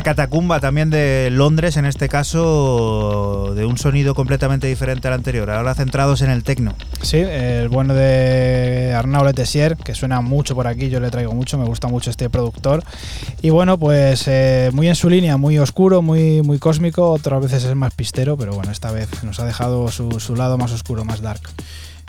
La catacumba también de Londres, en este caso, de un sonido completamente diferente al anterior, ahora centrados en el tecno. Sí, el bueno de Arnaud Letessier, que suena mucho por aquí, yo le traigo mucho, me gusta mucho este productor. Y bueno, pues eh, muy en su línea, muy oscuro, muy, muy cósmico, otras veces es más pistero, pero bueno, esta vez nos ha dejado su, su lado más oscuro, más dark.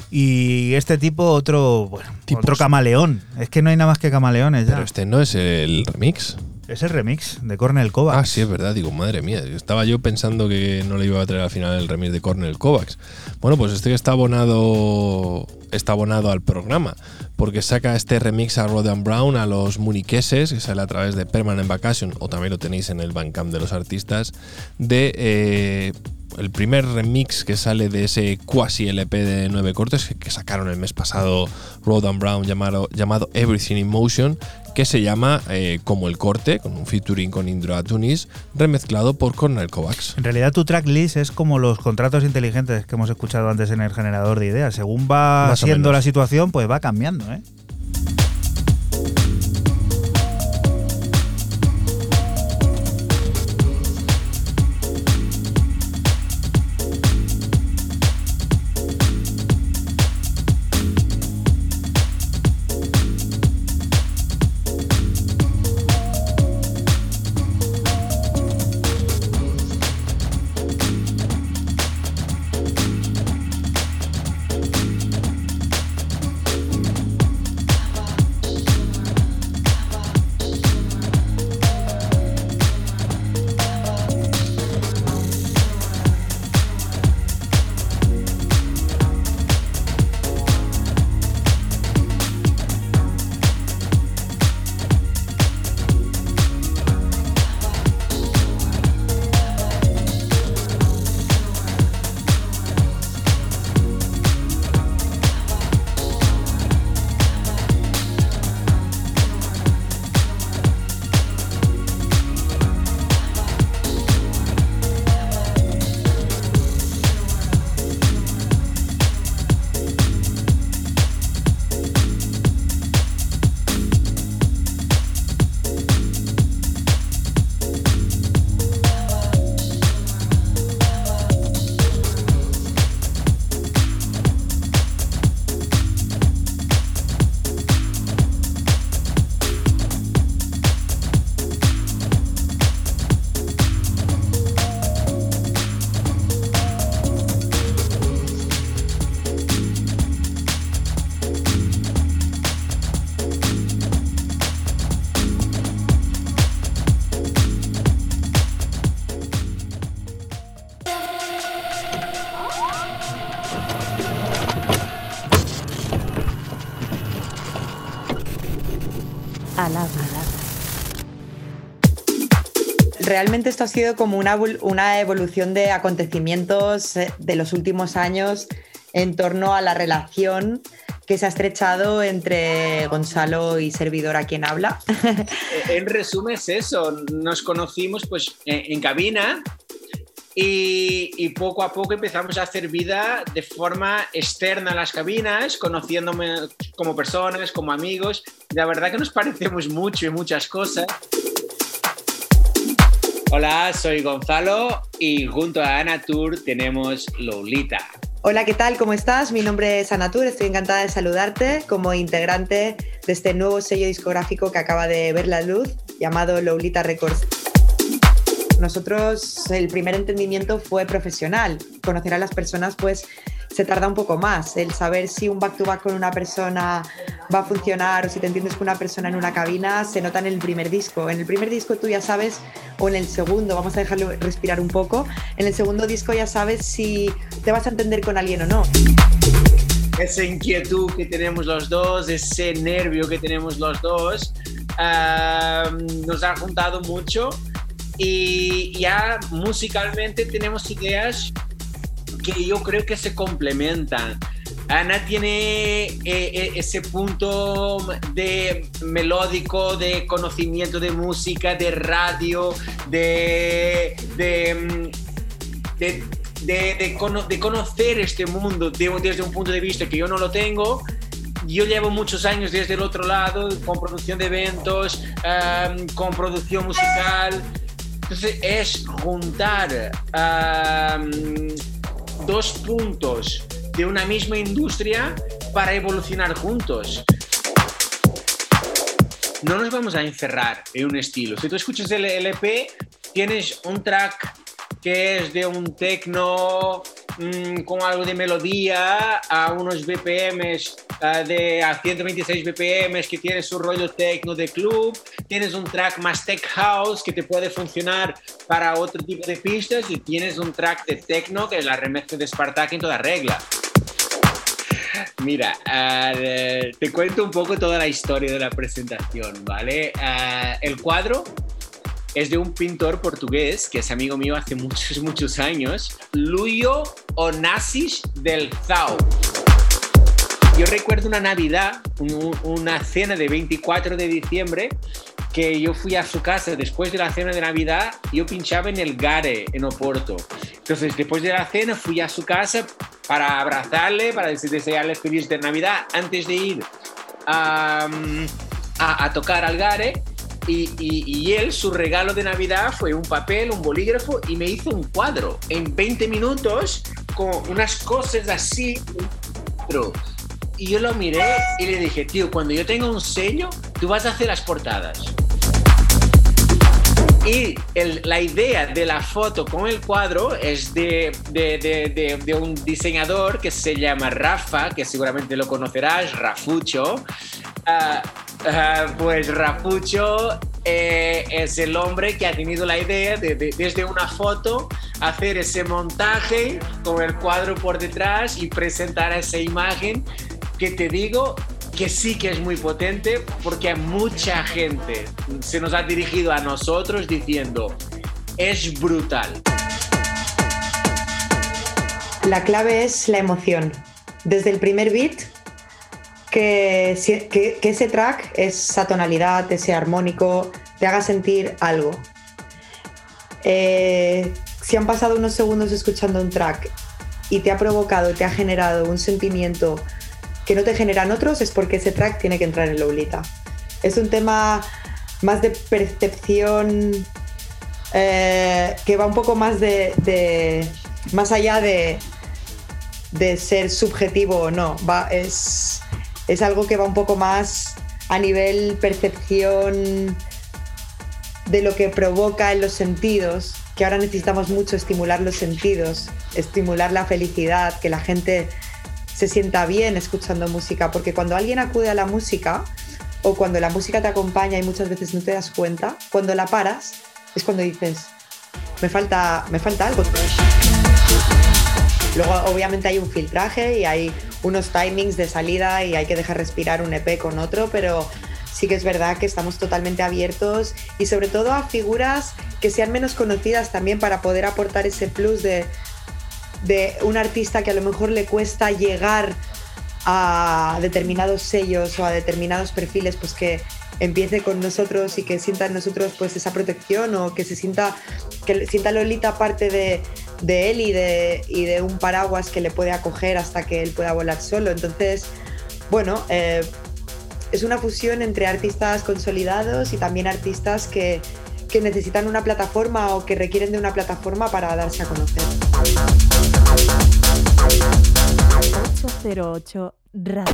Y este tipo, otro, bueno, Tipos. otro camaleón. Es que no hay nada más que camaleones ya. Pero este no es el remix. Es el remix de Cornel Kovacs. Ah, sí, es verdad. Digo, madre mía. Estaba yo pensando que no le iba a traer al final el remix de Cornel Kovacs. Bueno, pues este está abonado, está abonado al programa. Porque saca este remix a Rodan Brown, a los muniqueses, que sale a través de Permanent Vacation, o también lo tenéis en el Bandcamp de los artistas, de eh, el primer remix que sale de ese quasi LP de nueve cortes que, que sacaron el mes pasado Rodan Brown llamado, llamado Everything in Motion, que se llama eh, como el corte, con un featuring con Indro Atunis, remezclado por Cornel Kovacs. En realidad tu tracklist es como los contratos inteligentes que hemos escuchado antes en el generador de ideas. Según va Más siendo la situación, pues va cambiando, ¿eh? Realmente esto ha sido como una, una evolución de acontecimientos eh, de los últimos años en torno a la relación que se ha estrechado entre Gonzalo y servidor a quien habla. En resumen es eso, nos conocimos pues en, cabina y, y poco a poco empezamos a hacer vida de forma externa a las cabinas, conociéndome como personas, como amigos. La verdad que nos parecemos mucho en muchas cosas. Hola, soy Gonzalo y junto a Ana Tour tenemos Lolita. Hola, ¿qué tal? ¿Cómo estás? Mi nombre es Anatur, estoy encantada de saludarte como integrante de este nuevo sello discográfico que acaba de ver la luz, llamado Lolita Records. Nosotros el primer entendimiento fue profesional. Conocer a las personas pues se tarda un poco más. El saber si un back to back con una persona va a funcionar o si te entiendes con una persona en una cabina se nota en el primer disco. En el primer disco tú ya sabes, o en el segundo, vamos a dejarlo respirar un poco, en el segundo disco ya sabes si te vas a entender con alguien o no. esa inquietud que tenemos los dos, ese nervio que tenemos los dos, nos ha juntado mucho y ya musicalmente tenemos ideas que yo creo que se complementan. Ana tiene eh, eh, ese punto de melódico, de conocimiento de música, de radio, de, de, mm, de, de- cono- de conocer este mundo de- desde un punto de vista que yo no lo tengo. Yo llevo muchos años desde el otro lado, con producción de eventos, am, con producción musical, Entonces es juntar um, dos puntos de una misma industria para evolucionar juntos. No nos vamos a encerrar en un estilo. Si tú escuchas el LP, tienes un track que es de un techno mmm, con algo de melodía a unos BPMs uh, de a 126 BPMs que tiene su rollo techno de club, tienes un track más tech house que te puede funcionar para otro tipo de pistas y tienes un track de techno que es la remezcla de Spartak en toda regla. Mira, uh, te cuento un poco toda la historia de la presentación, ¿vale? Uh, el cuadro es de un pintor portugués que es amigo mío hace muchos, muchos años, Luio Onassis del Zao. Yo recuerdo una Navidad, un, una cena de 24 de diciembre, que yo fui a su casa después de la cena de Navidad, yo pinchaba en el Gare, en Oporto. Entonces, después de la cena, fui a su casa para abrazarle, para desearle feliz de Navidad, antes de ir a tocar al Gare. Y, y, él, su regalo de Navidad fue un papel, un bolígrafo y me hizo un cuadro en 20 minutos con unas cosas así. Y yo lo miré y le dije, tío, cuando yo tenga un sello, tú vas a hacer las portadas. Y la idea de la foto con el cuadro es de, un diseñador que se llama Rafa, que seguramente lo conocerás, Rafucho. Uh, uh, pues Rafucho eh, es el hombre que ha tenido la idea de, desde una foto hacer ese montaje con el cuadro por detrás y presentar esa imagen que te digo que sí que es muy potente porque mucha gente se nos ha dirigido a nosotros diciendo, es brutal. La clave es la emoción. Desde el primer beat, que, ese track, esa tonalidad, ese armónico, te haga sentir algo. Eh, si han pasado unos segundos escuchando un track y te ha provocado, te ha generado un sentimiento que no te generan otros, es porque ese track tiene que entrar en Lolita. Es un tema más de percepción eh, que va un poco más de más allá de, de, ser subjetivo o no. Va, es, es algo que va un poco más a nivel percepción de lo que provoca en los sentidos, que ahora necesitamos mucho estimular los sentidos, estimular la felicidad, que la gente se sienta bien escuchando música, porque cuando alguien acude a la música o cuando la música te acompaña y muchas veces no te das cuenta, cuando la paras es cuando dices, me falta, me falta algo. Luego obviamente hay un filtraje y hay unos timings de salida y hay que dejar respirar un EP con otro, pero sí que es verdad que estamos totalmente abiertos y sobre todo a figuras que sean menos conocidas también para poder aportar ese plus de, de un artista que a lo mejor le cuesta llegar a determinados sellos o a determinados perfiles, pues que empiece con nosotros y que sienta en nosotros pues esa protección o que se sienta que sienta Lolita parte de, de él y de, y de un paraguas que le puede acoger hasta que él pueda volar solo. Entonces, bueno, eh, es una fusión entre artistas consolidados y también artistas que, que necesitan una plataforma o que requieren de una plataforma para darse a conocer. 808 Radio.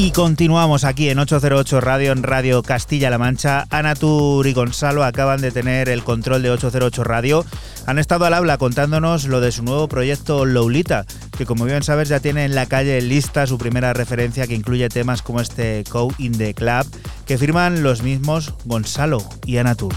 Y continuamos aquí en 808 Radio, en Radio Castilla-La Mancha. Ana Tur y Gonzalo acaban de tener el control de 808 Radio. Han estado al habla contándonos lo de su nuevo proyecto Lolita, que como bien sabes ya tiene en la calle lista su primera referencia que incluye temas como este Co in the Club, que firman los mismos Gonzalo y Ana Tur.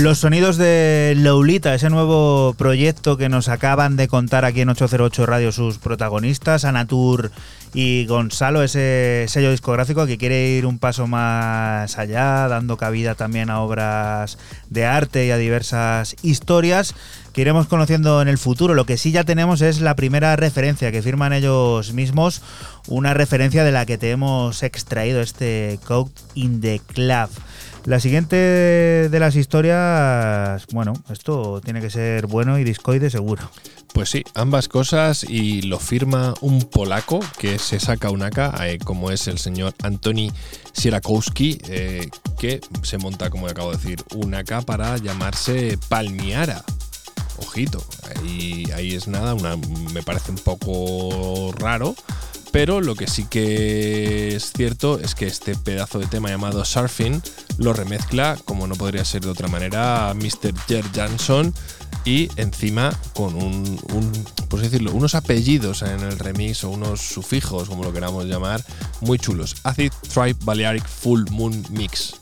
Los sonidos de Lolita, ese nuevo proyecto que nos acaban de contar aquí en 808 Radio sus protagonistas, Anatur y Gonzalo, ese sello discográfico que quiere ir un paso más allá, dando cabida también a obras de arte y a diversas historias que iremos conociendo en el futuro. Lo que sí ya tenemos es la primera referencia que firman ellos mismos, una referencia de la que te hemos extraído este Code in the Club. La siguiente de las historias, bueno, esto tiene que ser bueno y discoide seguro. Pues sí, ambas cosas y lo firma un polaco que se saca un AK, eh, como es el señor Antoni Sierakowski, eh, que se monta, como acabo de decir, un AK para llamarse Palmiara. Ojito, ahí, ahí es nada, una, me parece un poco raro, pero lo que sí que es cierto es que este pedazo de tema llamado Surfing lo remezcla, como no podría ser de otra manera, Mr. Jer Jansson y encima con unos apellidos en el remix o unos sufijos, como lo queramos llamar, muy chulos. Acid Tribe Balearic Full Moon Mix.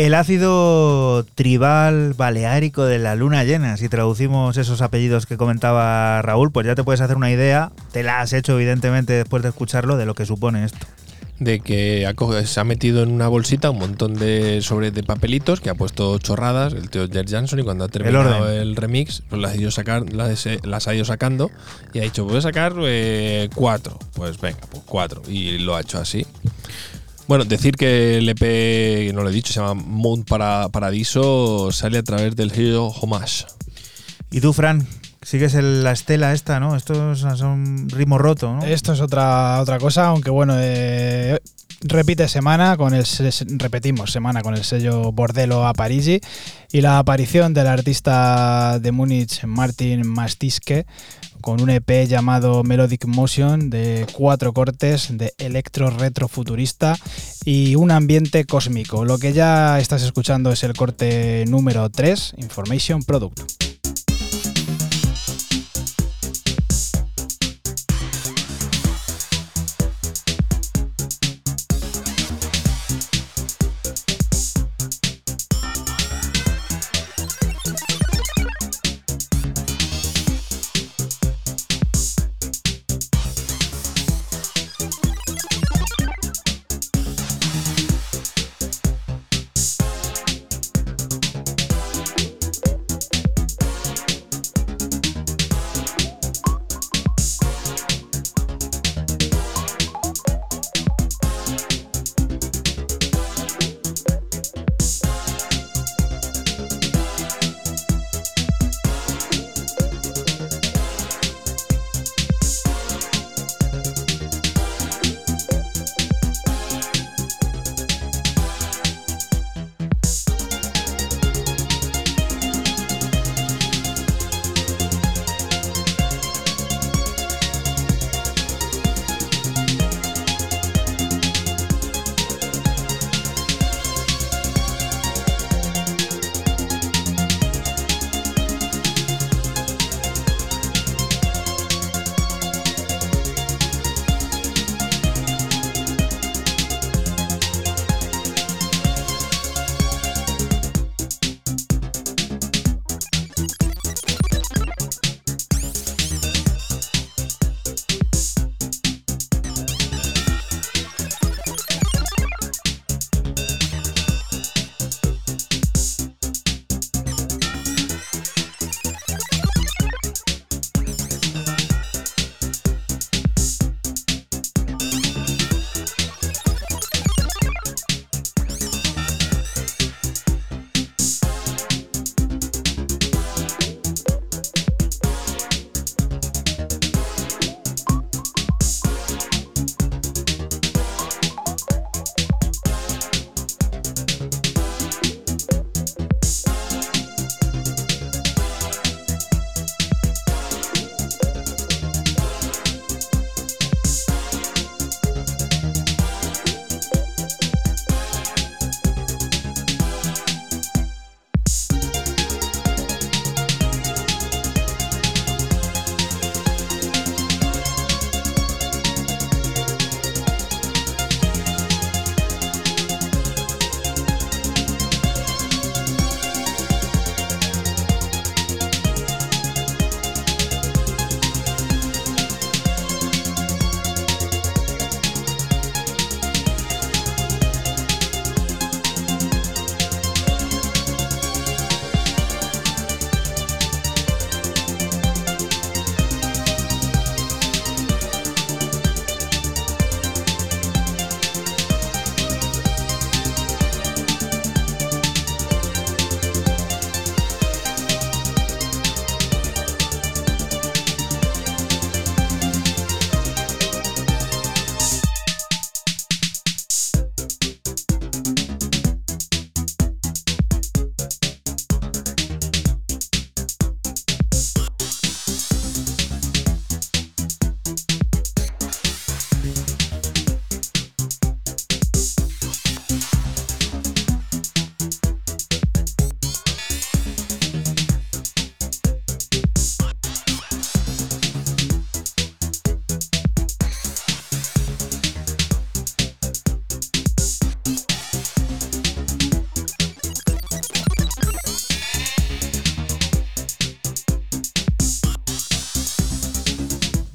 El ácido tribal baleárico de la luna llena, si traducimos esos apellidos que comentaba Raúl, pues ya te puedes hacer una idea, te la has hecho evidentemente después de escucharlo, de lo que supone esto. De que ha se ha metido en una bolsita un montón de sobre de papelitos que ha puesto chorradas el tío Jer Jansson y cuando ha terminado el, remix pues las ha, ido sacar, las, he- las ha ido sacando y ha dicho voy a sacar eh, cuatro pues venga pues cuatro y lo ha hecho así bueno, decir que el EP, no lo he dicho, se llama Mount para Paradiso, sale a través del Hero Homage. Y tú, Fran, sigues el- la estela esta, ¿no? Esto es un ritmo roto, ¿no? Esto es otra, otra cosa, aunque bueno, eh, repite semana con el repetimos semana con el sello Bordello a Parigi y la aparición del artista de Múnich Martin Mastiske con un EP llamado Melodic Motion de cuatro cortes de electro retro futurista y un ambiente cósmico. Lo que ya estás escuchando es el corte número 3, Information Product.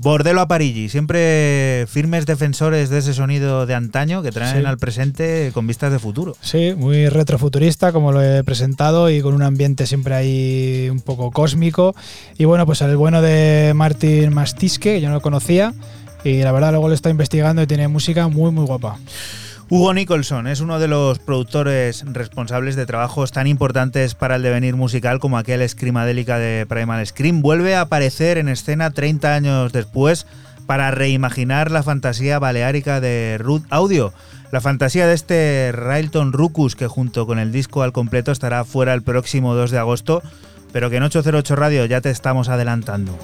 Bordelo a Parigi, siempre firmes defensores de ese sonido de antaño que traen Sí. al presente con vistas de futuro. Sí, muy retrofuturista, como lo he presentado, y con un ambiente siempre ahí un poco cósmico. Y bueno, pues el bueno de Martin Mastisque, que yo no lo conocía, y la verdad luego lo está investigando y tiene música muy, muy guapa. Hugo Nicholson es uno de los productores responsables de trabajos tan importantes para el devenir musical como aquel Screamadélica de Primal Scream. Vuelve a aparecer en escena 30 años después para reimaginar la fantasía baleárica de Root Audio. La fantasía de este Railton Rucus que junto con el disco al completo estará fuera el próximo 2 de agosto, pero que en 808 Radio ya te estamos adelantando.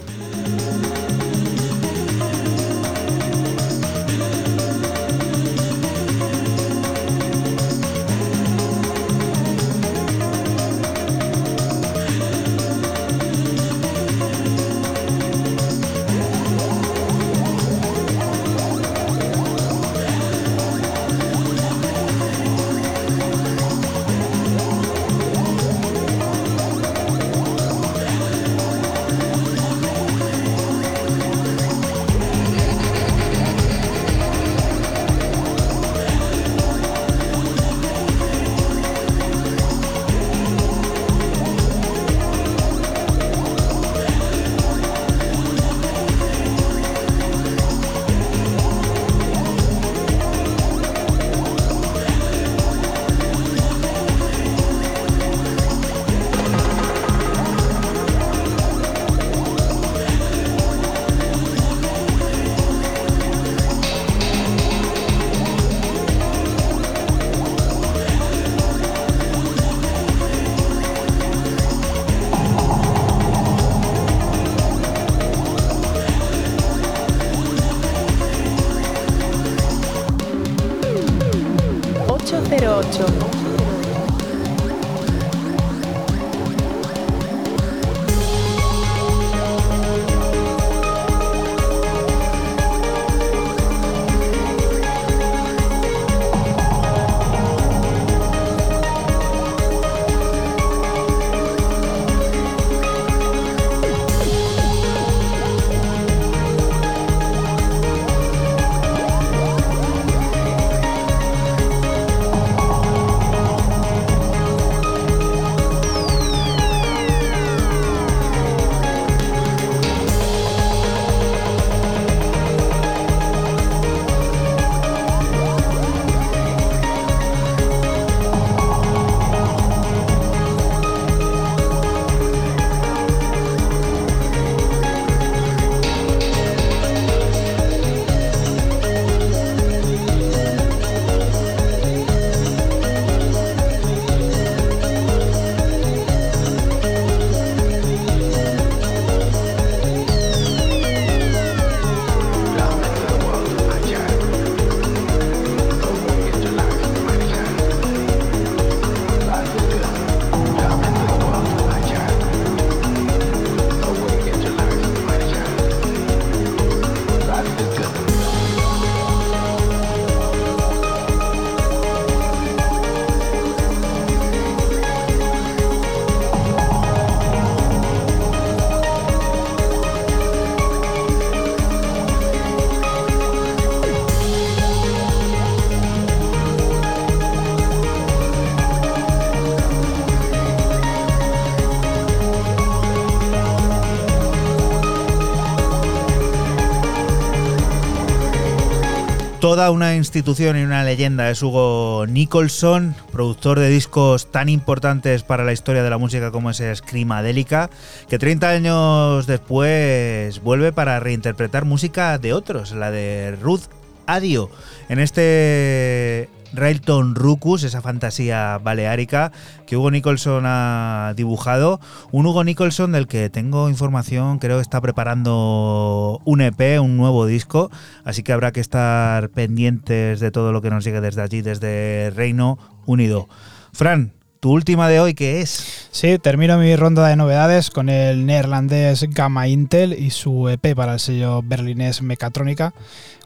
Toda una institución y una leyenda es Hugo Nicholson, productor de discos tan importantes para la historia de la música como es Screamadélica, que 30 años después vuelve para reinterpretar música de otros, la de Ruth Adio, en este Railton Rucus, esa fantasía baleárica que Hugo Nicholson ha dibujado. Un Hugo Nicholson del que tengo información, creo que está preparando un EP, un nuevo disco, así que habrá que estar pendientes de todo lo que nos llegue desde allí, desde Reino Unido. Fran, ¿Tu última de hoy qué es? Sí, termino mi ronda de novedades con el neerlandés Gamma Intel y su EP para el sello berlinés Mecatrónica.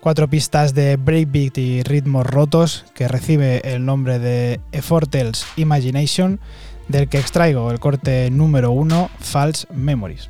Cuatro pistas de breakbeat y ritmos rotos que recibe el nombre de Effortels Imagination, del que extraigo el corte número uno, False Memories.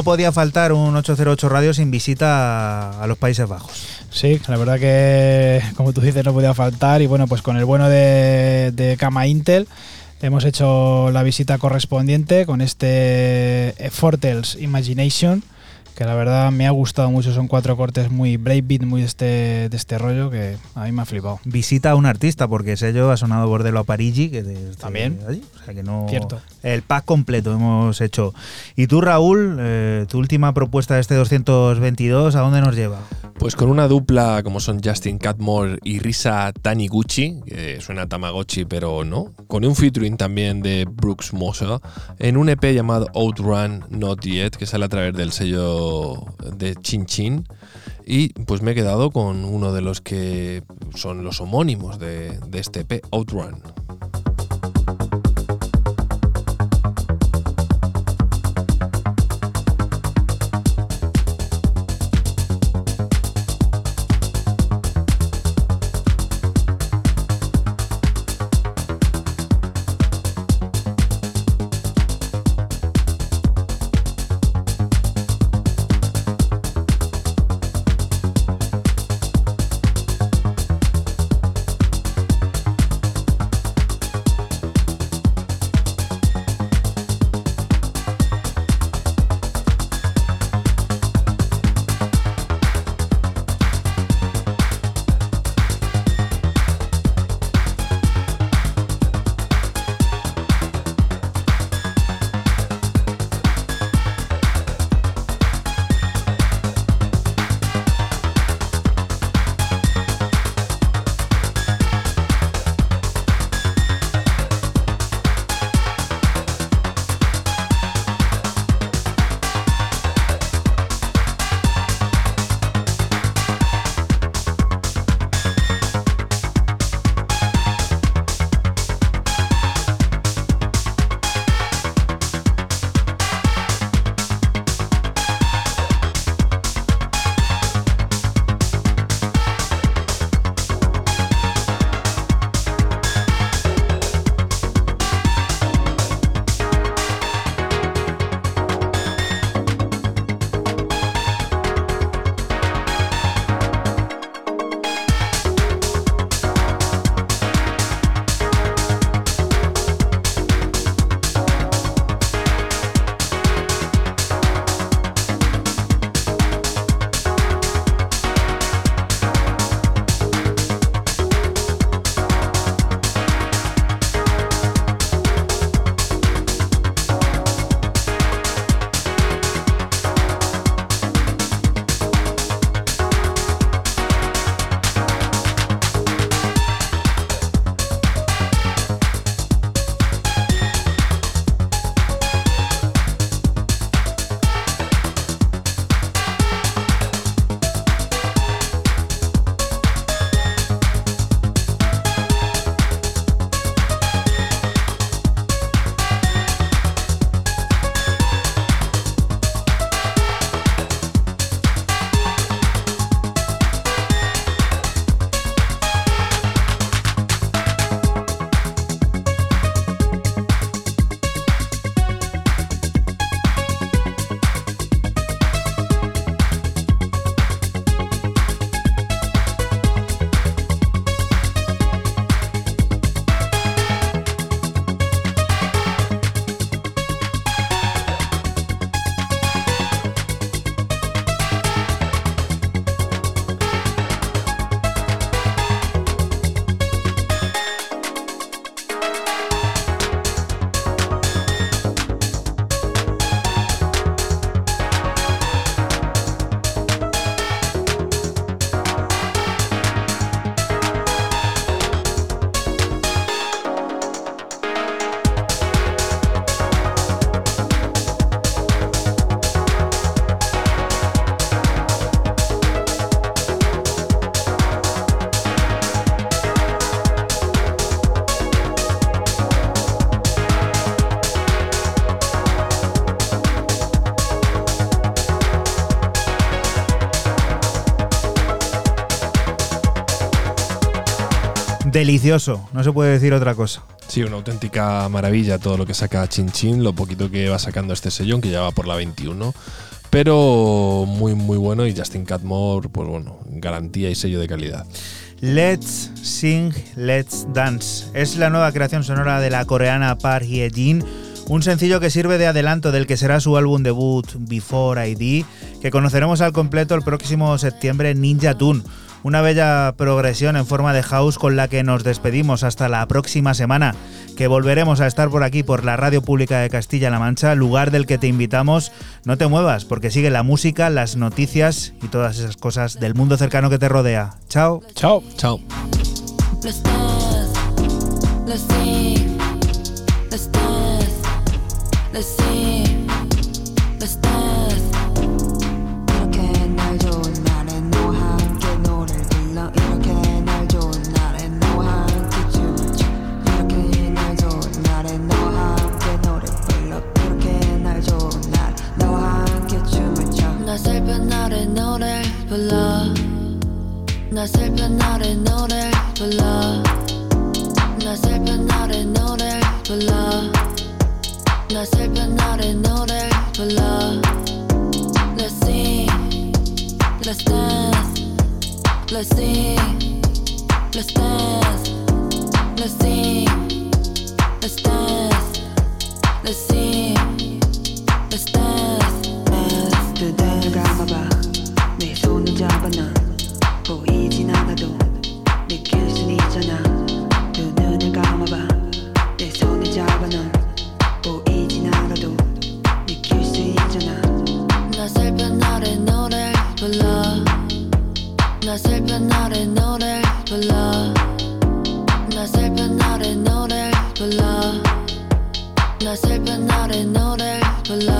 No podía faltar un 808 Radio sin visita a, los Países Bajos. Sí, la verdad que, como tú dices, no podía faltar. Y bueno, pues con el bueno de, de Cama Intel hemos hecho la visita correspondiente con este Fortels Imagination, que la verdad me ha gustado mucho. Son cuatro cortes muy breakbeat, muy de este, de este rollo que a mí me ha flipado. Visita a un artista, porque ese sello ha sonado Bordello a Parigi, que de- También. de allí, o sea que no. Cierto. El pack completo hemos hecho. Y tú, Raúl, eh, tu última propuesta de este 222, ¿a dónde nos lleva? Pues con una dupla como son Justin Catmore y Risa Taniguchi, que suena Tamagotchi pero no, con un featuring también de Brooks Moser en un EP llamado Outrun Not Yet que sale a través del sello de Chin Chin y pues me he quedado con uno de los que son los homónimos de este EP, Outrun. Delicioso, no se puede decir otra cosa. Sí, una auténtica maravilla todo lo que saca Chin Chin, lo poquito que va sacando este sellón, que ya va por la 21. Pero muy, muy bueno y Justin Catmore, pues bueno, garantía y sello de calidad. Let's Sing, Let's Dance. Es la nueva creación sonora de la coreana Park Hye-jin, un sencillo que sirve de adelanto del que será su álbum debut Before ID, que conoceremos al completo el próximo septiembre Ninja Tune una bella progresión en forma de house con la que nos despedimos hasta la próxima semana, que volveremos a estar por aquí por la Radio Pública de Castilla-La Mancha, lugar del que te invitamos. No te muevas, porque sigue la música, las noticias y todas esas cosas del mundo cercano que te rodea. Chao. Chao. Chao. 나 슬픈 날에 노래 불러 나 슬픈 날에 노래 불러 나 슬픈 날에 노래 불러 Let's sing Let's dance Let's sing Let's dance Let's sing 슬픈 날에 노래 불러. 나 슬픈 날에 노래 불러. 나 슬픈 날에 노래 불러